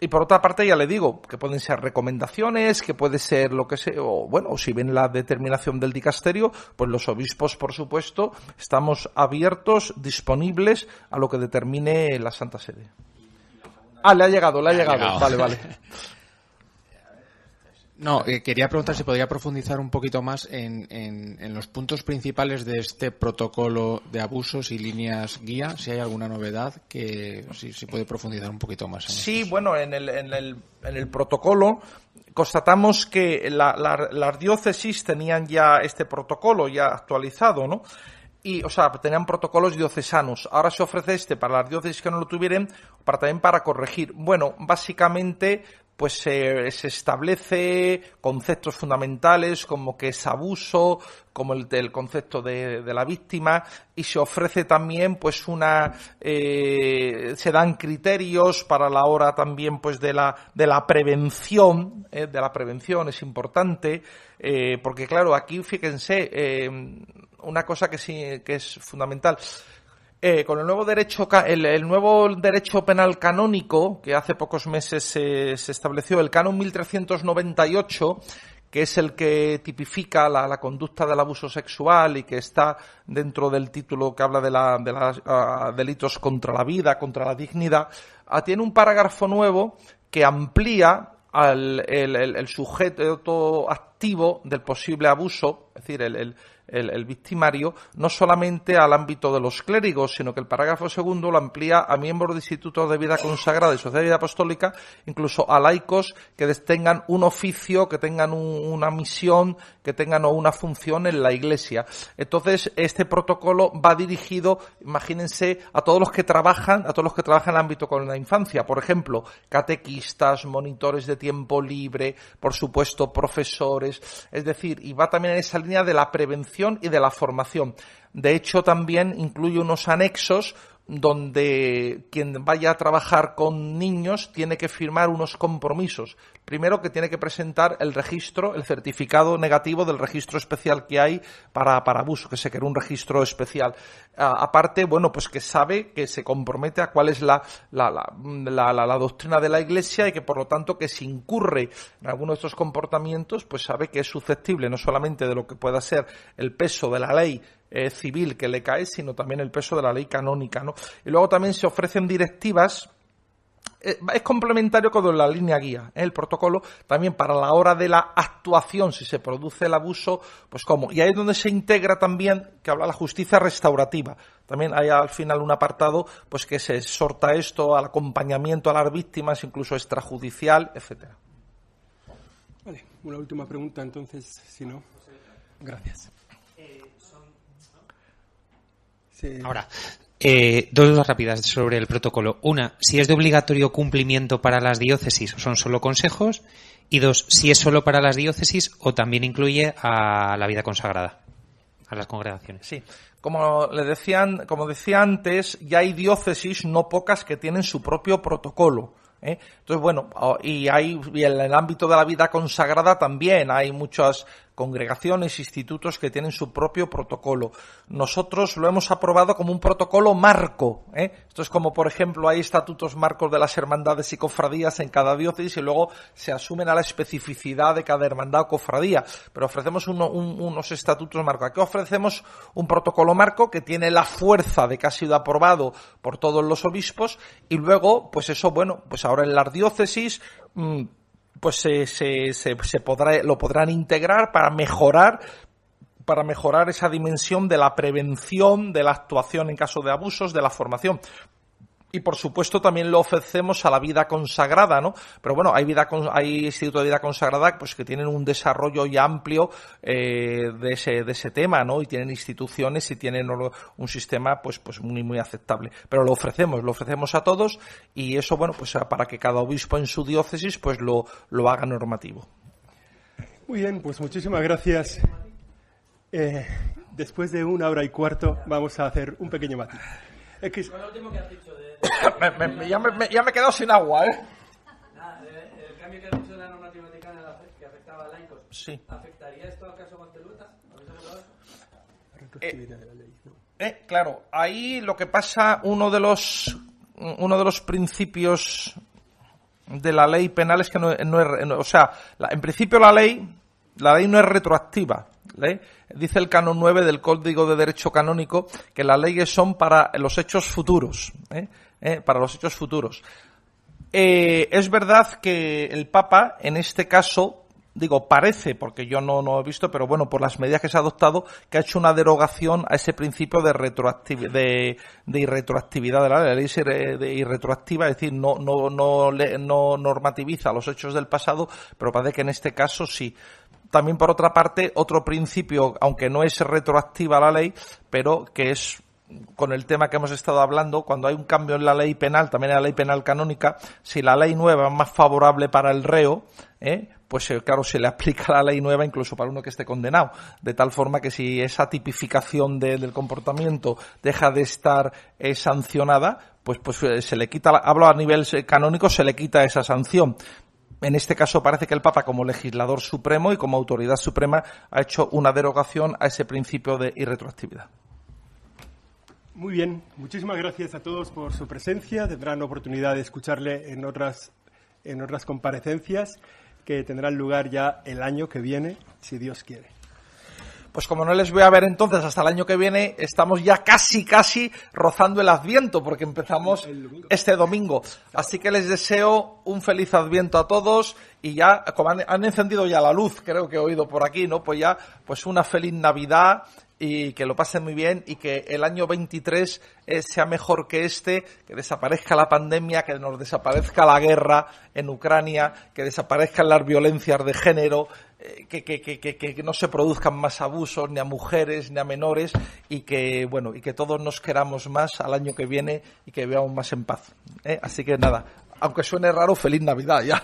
S1: Y por otra parte, ya le digo, que pueden ser recomendaciones, que puede ser lo que sea, o bueno, si ven la determinación del dicasterio, pues los obispos, por supuesto, estamos abiertos, disponibles a lo que determine la Santa Sede. Ah, le ha llegado, le ha, llegado. Vale, vale. (laughs)
S12: No, eh, quería preguntar si podría profundizar un poquito más en, en, los puntos principales de este protocolo de abusos y líneas guía, si hay alguna novedad que si se puede profundizar un poquito más.
S1: sí, bueno, en el, en, el, en el protocolo constatamos que las diócesis tenían ya este protocolo ya actualizado, ¿no? y, o sea, tenían protocolos diocesanos. Ahora se ofrece este para las diócesis que no lo tuvieran, para también para corregir. Bueno, básicamente pues se, establece conceptos fundamentales como que es abuso, como el del concepto de, la víctima y se ofrece también pues una eh, se dan criterios para la hora también pues de la de la prevención eh, de la prevención es importante eh, porque claro aquí fíjense una cosa que sí que es fundamental eh, con el nuevo derecho el, nuevo derecho penal canónico que hace pocos meses se, estableció el canon 1398 que es el que tipifica la, conducta del abuso sexual y que está dentro del título que habla de, la, de los ah, delitos contra la vida, contra la dignidad, ah, tiene un parágrafo nuevo que amplía al, el, el, sujeto activo del posible abuso, es decir, el, el, victimario, no solamente al ámbito de los clérigos, sino que el parágrafo segundo lo amplía a miembros de institutos de vida consagrada y sociedad apostólica, incluso a laicos que tengan un oficio, que tengan una misión, que tengan una función en la iglesia. Entonces, este protocolo va dirigido, imagínense, a todos los que trabajan, a todos los que trabajan en el ámbito con la infancia, por ejemplo, catequistas, monitores de tiempo libre, por supuesto, profesores, es decir, y va también en esa línea de la prevención y de la formación. De hecho, también incluye unos anexos donde quien vaya a trabajar con niños tiene que firmar unos compromisos. Primero que tiene que presentar el registro, el certificado negativo del registro especial que hay para, para abuso, que se quiere un registro especial. aparte, bueno, pues que sabe que se compromete a cuál es la, la, la, la, doctrina de la Iglesia y que por lo tanto que si incurre en alguno de estos comportamientos, pues sabe que es susceptible no solamente de lo que pueda ser el peso de la ley eh, civil que le cae, sino también el peso de la ley canónica, ¿no? Y luego también se ofrecen directivas eh, es complementario con la línea guía, ¿eh? el protocolo, también para la hora de la actuación, si se produce el abuso, pues cómo. Y ahí es donde se integra también, que habla la justicia restaurativa. También hay al final un apartado, pues que se exhorta esto al acompañamiento a las víctimas, incluso extrajudicial, etcétera.
S3: Vale, una última pregunta entonces, si no. Gracias.
S5: Ahora, eh, dos dudas rápidas sobre el protocolo. Una, si es de obligatorio cumplimiento para las diócesis o son solo consejos. Y dos, si es solo para las diócesis o también incluye a la vida consagrada, a las congregaciones.
S1: Sí. Como le decían, como decía antes, ya hay diócesis, no pocas, que tienen su propio protocolo. ¿eh? Entonces, bueno, y hay y en el ámbito de la vida consagrada también hay muchas congregaciones, institutos que tienen su propio protocolo. Nosotros lo hemos aprobado como un protocolo marco. ¿eh? Esto es como, por ejemplo, hay estatutos marcos de las hermandades y cofradías en cada diócesis y luego se asumen a la especificidad de cada hermandad o cofradía. Pero ofrecemos unos estatutos marcos. Aquí ofrecemos un protocolo marco que tiene la fuerza de que ha sido aprobado por todos los obispos y luego, pues eso, bueno, pues ahora en las diócesis mm, pues se, se, se, podrá, lo podrán integrar para mejorar para mejorar esa dimensión de la prevención, de la actuación en caso de abusos, de la formación y por supuesto también lo ofrecemos a la vida consagrada, ¿no? Pero bueno, hay vida hay institutos de vida consagrada pues que tienen un desarrollo ya amplio eh, de ese de ese tema, ¿no? Y tienen instituciones y tienen un sistema pues pues muy muy aceptable. Pero lo ofrecemos, lo ofrecemos a todos y eso bueno pues para que cada obispo en su diócesis pues lo lo haga normativo.
S3: Muy bien, pues muchísimas gracias. Eh, después de una hora y cuarto vamos a hacer un pequeño matiz. Es que...
S1: lo último que has dicho (coughs) me, me, ya, me, ya me he quedado sin agua, ¿eh?
S4: el, cambio que has dicho de la normativa vaticana que afectaba a laicos,
S1: sí.
S4: ¿afectaría esto al caso Monteluta?
S1: la ley. Eh, claro, ahí lo que pasa, uno de los, uno de los principios de la ley penal es que no, no es, o sea, en principio la ley, la ley no es retroactiva. ¿eh? Dice el canon 9 del Código de Derecho Canónico que las leyes son para los hechos futuros, ¿eh? ¿Eh? para los hechos futuros. es verdad que el Papa, en este caso, digo, parece, porque yo no, no he visto, pero bueno, por las medidas que se ha adoptado, que ha hecho una derogación a ese principio de, retroactividad, de, de irretroactividad de la ley, de irretroactiva, es decir, no, no, no, no normativiza los hechos del pasado, pero parece que en este caso sí. También, por otra parte, otro principio, aunque no es retroactiva la ley, pero que es con el tema que hemos estado hablando, cuando hay un cambio en la ley penal, también en la ley penal canónica, si la ley nueva es más favorable para el reo, ¿eh? pues eh, claro, se le aplica la ley nueva incluso para uno que esté condenado. De tal forma que si esa tipificación del comportamiento deja de estar eh, sancionada, pues, pues se le quita, hablo a nivel canónico, se le quita esa sanción. En este caso parece que el Papa, como legislador supremo y como autoridad suprema, ha hecho una derogación a ese principio de irretroactividad.
S3: Muy bien, muchísimas gracias a todos por su presencia. Tendrán oportunidad de escucharle en otras, en otras comparecencias que tendrán lugar ya el año que viene, si Dios quiere.
S1: Pues como no les voy a ver entonces hasta el año que viene, estamos ya casi, casi rozando el adviento, porque empezamos este domingo. Así que les deseo un feliz adviento a todos y ya, como han, han encendido ya la luz, creo que he oído por aquí, ¿no? Pues ya, pues una feliz Navidad y que lo pasen muy bien y que el año 23 eh, sea mejor que este, que desaparezca la pandemia, que nos desaparezca la guerra en Ucrania, que desaparezcan las violencias de género, eh, que, que, que, que, no se produzcan más abusos ni a mujeres ni a menores y que bueno y que todos nos queramos más al año que viene y que veamos más en paz. ¿eh? Así que nada, aunque suene raro, feliz Navidad ya.